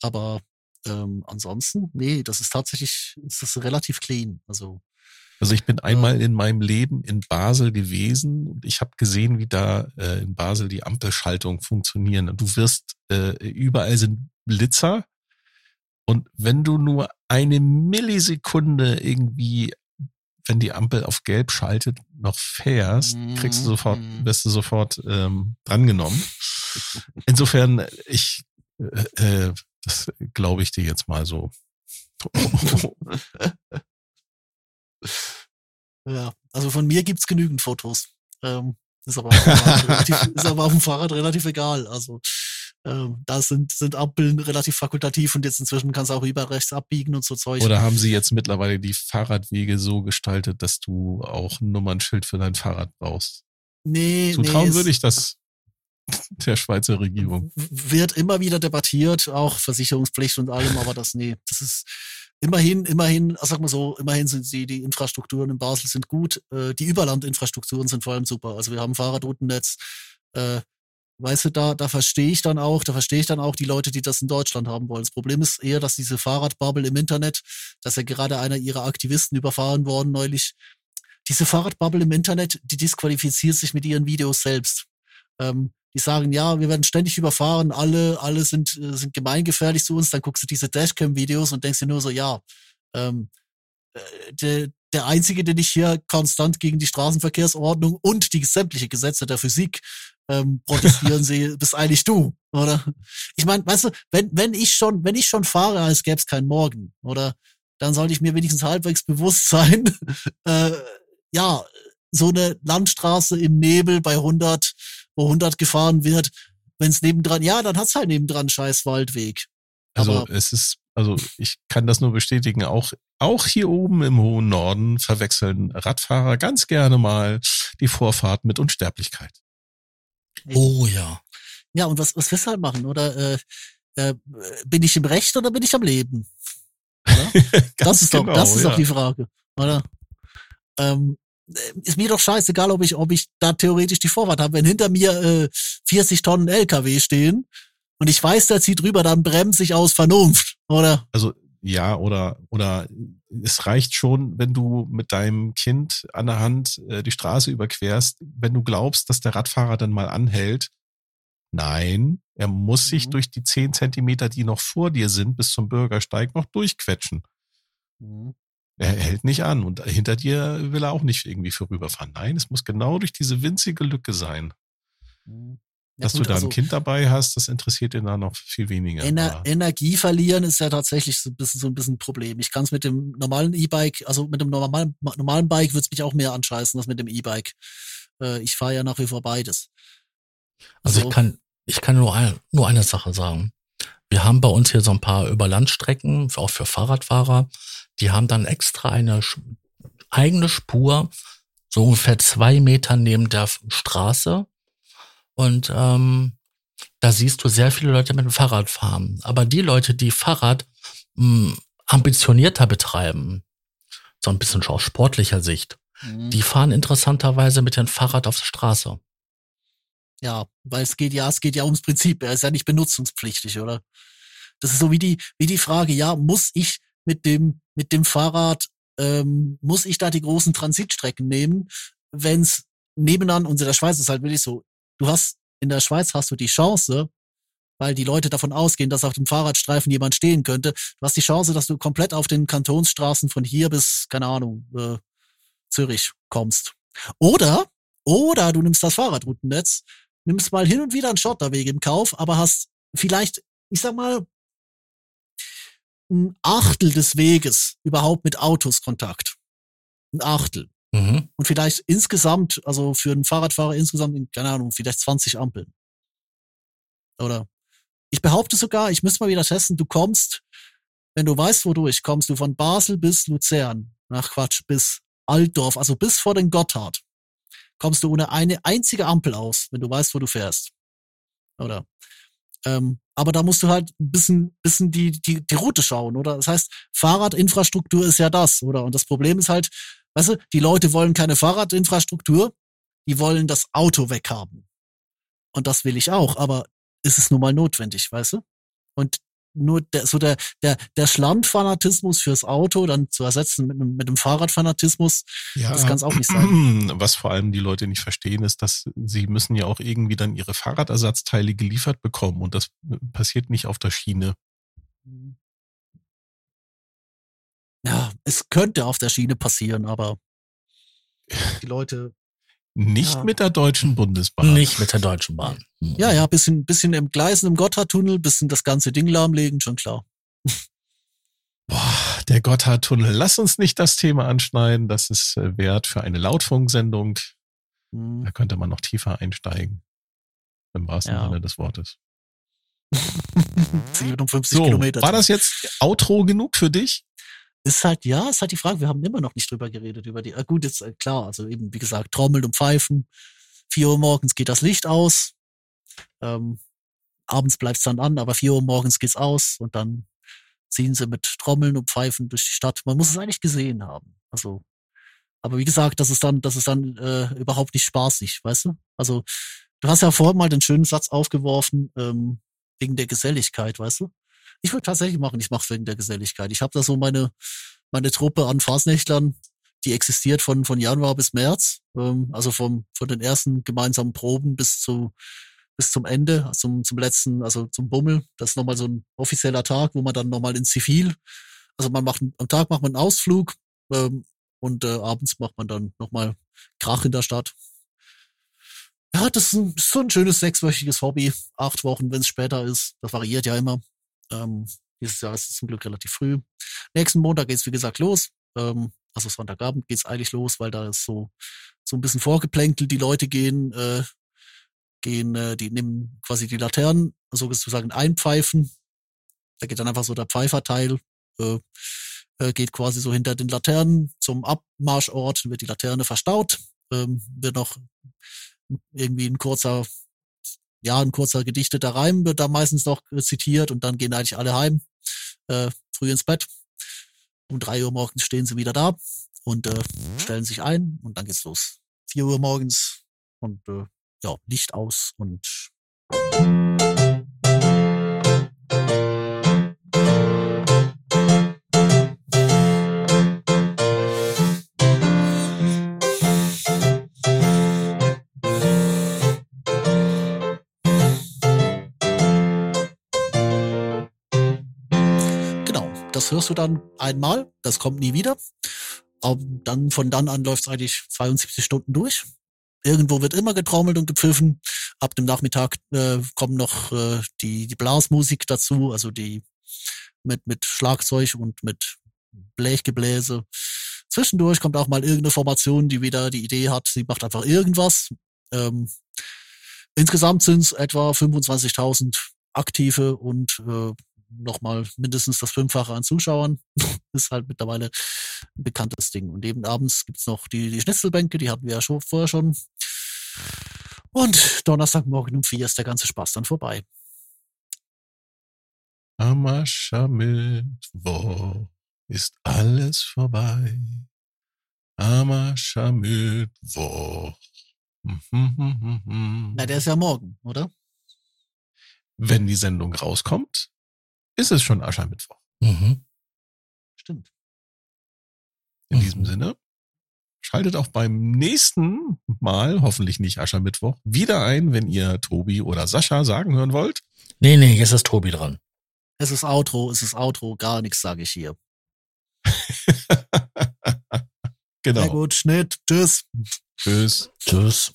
Speaker 3: Aber ähm, ansonsten, nee, das ist tatsächlich, ist das relativ clean. Also,
Speaker 1: Also ich bin einmal in meinem Leben in Basel gewesen und ich habe gesehen, wie da äh, in Basel die Ampelschaltung funktionieren. Und du wirst, äh, überall sind Blitzer und wenn du nur eine Millisekunde irgendwie wenn die Ampel auf gelb schaltet, noch fährst, kriegst du sofort,
Speaker 3: Mhm.
Speaker 1: wirst du sofort ähm, drangenommen. Insofern, ich, äh, äh, das glaube ich dir jetzt mal so.
Speaker 3: Ja, also von mir gibt's genügend Fotos. Ähm, ist, aber relativ, ist aber auf dem Fahrrad relativ egal. Also ähm, da sind, sind Ampeln relativ fakultativ und jetzt inzwischen kannst du auch über rechts abbiegen und so Zeug.
Speaker 1: Oder haben sie jetzt mittlerweile die Fahrradwege so gestaltet, dass du auch ein Nummernschild für dein Fahrrad brauchst?
Speaker 3: nee,
Speaker 1: Zutrauen
Speaker 3: nee,
Speaker 1: würde
Speaker 3: es
Speaker 1: ich das der Schweizer Regierung.
Speaker 3: wird immer wieder debattiert, auch Versicherungspflicht und allem, aber das, nee, das ist immerhin, immerhin, sag mal so, immerhin sind sie, die Infrastrukturen in Basel sind gut, äh, die Überlandinfrastrukturen sind vor allem super. Also wir haben Fahrradroutennetz, äh, weißt du, da, da verstehe ich dann auch, da verstehe ich dann auch die Leute, die das in Deutschland haben wollen. Das Problem ist eher, dass diese Fahrradbubble im Internet, dass ja gerade einer ihrer Aktivisten überfahren worden neulich, diese Fahrradbubble im Internet, die disqualifiziert sich mit ihren Videos selbst. Ähm, die sagen, ja, wir werden ständig überfahren, alle, alle sind, äh, sind gemeingefährlich zu uns, dann guckst du diese Dashcam-Videos und denkst dir nur so, ja, ähm, äh, der, der Einzige, den ich hier konstant gegen die Straßenverkehrsordnung und die sämtliche Gesetze der Physik ähm, protestieren sehe, bist eigentlich du, oder? Ich meine, weißt du, wenn, wenn ich schon, wenn ich schon fahre, als gäbe es keinen Morgen, oder? Dann sollte ich mir wenigstens halbwegs bewusst sein, äh, ja, so eine Landstraße im Nebel bei 100, wo 100 gefahren wird, wenn es nebendran, ja, dann hat's halt nebendran scheiß Waldweg.
Speaker 1: Also
Speaker 3: Aber-
Speaker 1: es ist, also ich kann das nur bestätigen, auch, auch hier oben im hohen Norden verwechseln Radfahrer ganz gerne mal die Vorfahrt mit Unsterblichkeit.
Speaker 2: Oh ja.
Speaker 3: Ja, und was, was willst du halt machen? Oder äh, äh, bin ich im Recht oder bin ich am Leben? Das ist doch,
Speaker 1: genau,
Speaker 3: das ist
Speaker 1: ja.
Speaker 3: doch die Frage, oder? Ähm, äh, ist mir doch scheißegal, ob ich, ob ich da theoretisch die Vorfahrt habe. Wenn hinter mir äh, 40 Tonnen LKW stehen und ich weiß, der zieht rüber, dann bremse ich aus Vernunft, oder?
Speaker 1: Also ja, oder, oder es reicht schon, wenn du mit deinem Kind an der Hand äh, die Straße überquerst, wenn du glaubst, dass der Radfahrer dann mal anhält. Nein, er muss sich
Speaker 3: Mhm.
Speaker 1: durch die zehn Zentimeter, die noch vor dir sind, bis zum Bürgersteig noch durchquetschen. Er hält nicht an und hinter dir will er auch nicht irgendwie vorüberfahren. Nein, es muss genau durch diese winzige Lücke sein.
Speaker 3: Ja,
Speaker 1: Dass
Speaker 3: gut,
Speaker 1: du da
Speaker 3: also
Speaker 1: ein Kind dabei hast, das interessiert ihn da noch viel weniger.
Speaker 3: Ener
Speaker 1: Aber-
Speaker 3: Energie verlieren ist ja tatsächlich so ein bisschen, so ein bisschen ein Problem. Ich kann es mit dem normalen E-Bike, also mit dem normalen, normalen Bike würde es mich auch mehr anscheißen als mit dem E-Bike. Äh, ich fahre ja nach wie vor beides.
Speaker 2: Also ich kann, ich kann nur, ein, nur eine Sache sagen. Wir haben bei uns hier so ein paar Überlandstrecken, auch für Fahrradfahrer. Die haben dann extra eine sch- eigene Spur, so ungefähr zwei Meter neben der Straße. Und ähm, da siehst du sehr viele Leute mit dem Fahrrad fahren. Aber die Leute, die Fahrrad mh, ambitionierter betreiben, so ein bisschen aus sportlicher Sicht,
Speaker 3: Mhm.
Speaker 2: die fahren interessanterweise mit dem Fahrrad auf der Straße.
Speaker 3: Ja, weil es geht ja, es geht ja ums Prinzip. Er ist ja nicht benutzungspflichtig, oder? Das ist so wie die, wie die Frage, ja, muss ich mit dem, mit dem Fahrrad, ähm, muss ich da die großen Transitstrecken nehmen, wenn's nebenan, und in der Schweiz ist halt wirklich so, du hast, in der Schweiz hast du die Chance, weil die Leute davon ausgehen, dass auf dem Fahrradstreifen jemand stehen könnte. Du hast die Chance, dass du komplett auf den Kantonsstraßen von hier bis, keine Ahnung, äh, Zürich kommst. Oder, oder du nimmst das Fahrradroutennetz, nimmst mal hin und wieder einen Schotterweg im Kauf, aber hast vielleicht, ich sag mal, ein Achtel des Weges überhaupt mit Autos Kontakt. Ein Achtel.
Speaker 2: Mhm.
Speaker 3: Und vielleicht insgesamt, also für einen Fahrradfahrer insgesamt, keine Ahnung, vielleicht 20 Ampeln. Oder ich behaupte sogar, ich müsste mal wieder testen, du kommst, wenn du weißt, wodurch, kommst du von Basel bis Luzern, nach Quatsch, bis Altdorf, also bis vor den Gotthard, kommst du ohne eine einzige Ampel aus, wenn du weißt, wo du fährst. Oder? Ähm, aber da musst du halt ein bisschen, bisschen die, die, die Route schauen, oder? Das heißt, Fahrradinfrastruktur ist ja das, oder? Und das Problem ist halt, weißt du, die Leute wollen keine Fahrradinfrastruktur, die wollen das Auto weghaben. Und das will ich auch, aber ist es nun mal notwendig, weißt du? Und nur der, so der, der, der Schlandfanatismus fürs Auto dann zu ersetzen mit einem, mit einem Fahrradfanatismus,
Speaker 1: Ja,
Speaker 3: das kann's auch nicht sein.
Speaker 1: Was vor allem die Leute nicht verstehen, ist, dass sie müssen ja auch irgendwie dann ihre Fahrradersatzteile geliefert bekommen und das passiert nicht auf der Schiene.
Speaker 3: Ja, es könnte auf der Schiene passieren, aber die Leute,
Speaker 1: Nicht
Speaker 3: Ja.
Speaker 1: mit der Deutschen Bundesbahn.
Speaker 2: Nicht mit der Deutschen Bahn.
Speaker 3: ja, ja, bisschen, bisschen im Gleisen im Gotthardtunnel, bisschen das ganze Ding lahmlegen, schon klar.
Speaker 1: Boah, der Gotthardtunnel. Lass uns nicht das Thema anschneiden. Das ist äh, wert für eine Lautfunksendung.
Speaker 3: Hm.
Speaker 1: Da könnte man noch tiefer einsteigen. Im wahrsten
Speaker 3: Ja.
Speaker 1: Sinne des Wortes.
Speaker 3: 57
Speaker 1: So,
Speaker 3: Kilometer.
Speaker 1: war das jetzt Outro genug für dich?
Speaker 3: Ist halt, ja, ist halt die Frage, wir haben immer noch nicht drüber geredet, über die, äh, gut, jetzt, äh, klar, also eben, wie gesagt, Trommeln und Pfeifen. Vier Uhr morgens geht das Licht aus. Ähm, abends bleibt dann an, aber vier Uhr morgens geht's aus und dann ziehen sie mit Trommeln und Pfeifen durch die Stadt. Man muss es eigentlich gesehen haben. Also, aber wie gesagt, das ist dann, das ist dann äh, überhaupt nicht spaßig, weißt du? Also, du hast ja vorhin mal den schönen Satz aufgeworfen, ähm, wegen der Geselligkeit, weißt du? Ich würde tatsächlich machen, ich mache wegen der Geselligkeit. Ich habe da so meine, meine Truppe an Fasnächtlern, die existiert von, von Januar bis März, ähm, also vom, von den ersten gemeinsamen Proben bis zu bis zum Ende, also zum, zum letzten, also zum Bummel. Das ist nochmal so ein offizieller Tag, wo man dann nochmal in Zivil, also man macht am Tag macht man einen Ausflug ähm, und äh, abends macht man dann nochmal Krach in der Stadt. Ja, das ist, ein, so ein schönes sechswöchiges Hobby. Acht Wochen, wenn es später ist. Das variiert ja immer. Ähm, dieses Jahr ist es zum Glück relativ früh. Nächsten Montag geht's wie gesagt, los. Ähm, also Sonntagabend geht's eigentlich los, weil da ist so, so ein bisschen vorgeplänkelt. Die Leute gehen, äh, gehen, äh, die nehmen quasi die Laternen, sozusagen einpfeifen. Da geht dann einfach so der Pfeiferteil, äh, äh, geht quasi so hinter den Laternen zum Abmarschort, wird die Laterne verstaut, ähm, wird noch irgendwie ein kurzer, ja, ein kurzer gedichteter Reim wird da meistens noch zitiert und dann gehen eigentlich alle heim, äh, früh ins Bett. Um drei Uhr morgens stehen sie wieder da und äh, stellen sich ein und dann geht's los. Vier Uhr morgens und äh, ja, Licht aus und das hörst du dann einmal, das kommt nie wieder. Aber dann von dann an läuft's eigentlich 72 Stunden durch. Irgendwo wird immer getrommelt und gepfiffen. Ab dem Nachmittag äh, kommen noch äh, die, die Blasmusik dazu, also die mit, mit Schlagzeug und mit Blechgebläse. Zwischendurch kommt auch mal irgendeine Formation, die wieder die Idee hat, sie macht einfach irgendwas. Ähm, insgesamt sind es etwa 25.000 aktive und äh, nochmal mindestens das Fünffache an Zuschauern. ist halt mittlerweile ein bekanntes Ding. Und eben abends gibt's noch die, die Schnitzelbänke, die hatten wir ja schon vorher schon. Und Donnerstagmorgen um vier ist der ganze Spaß dann vorbei.
Speaker 1: Am Aschermittwoch ist alles vorbei. Am Aschermittwoch.
Speaker 3: Na, der ist ja morgen, oder?
Speaker 1: Wenn die Sendung rauskommt, ist es schon Aschermittwoch.
Speaker 2: Mhm.
Speaker 3: Stimmt.
Speaker 1: In
Speaker 2: Mhm.
Speaker 1: diesem Sinne, schaltet auch beim nächsten Mal, hoffentlich nicht Aschermittwoch, wieder ein, wenn ihr Tobi oder Sascha sagen hören wollt.
Speaker 2: Nee, nee, jetzt ist Tobi dran.
Speaker 3: Es ist Outro, es ist Outro, gar nichts sage ich hier.
Speaker 1: genau.
Speaker 3: Sehr gut, Schnitt, tschüss.
Speaker 1: Tschüss.
Speaker 2: Tschüss.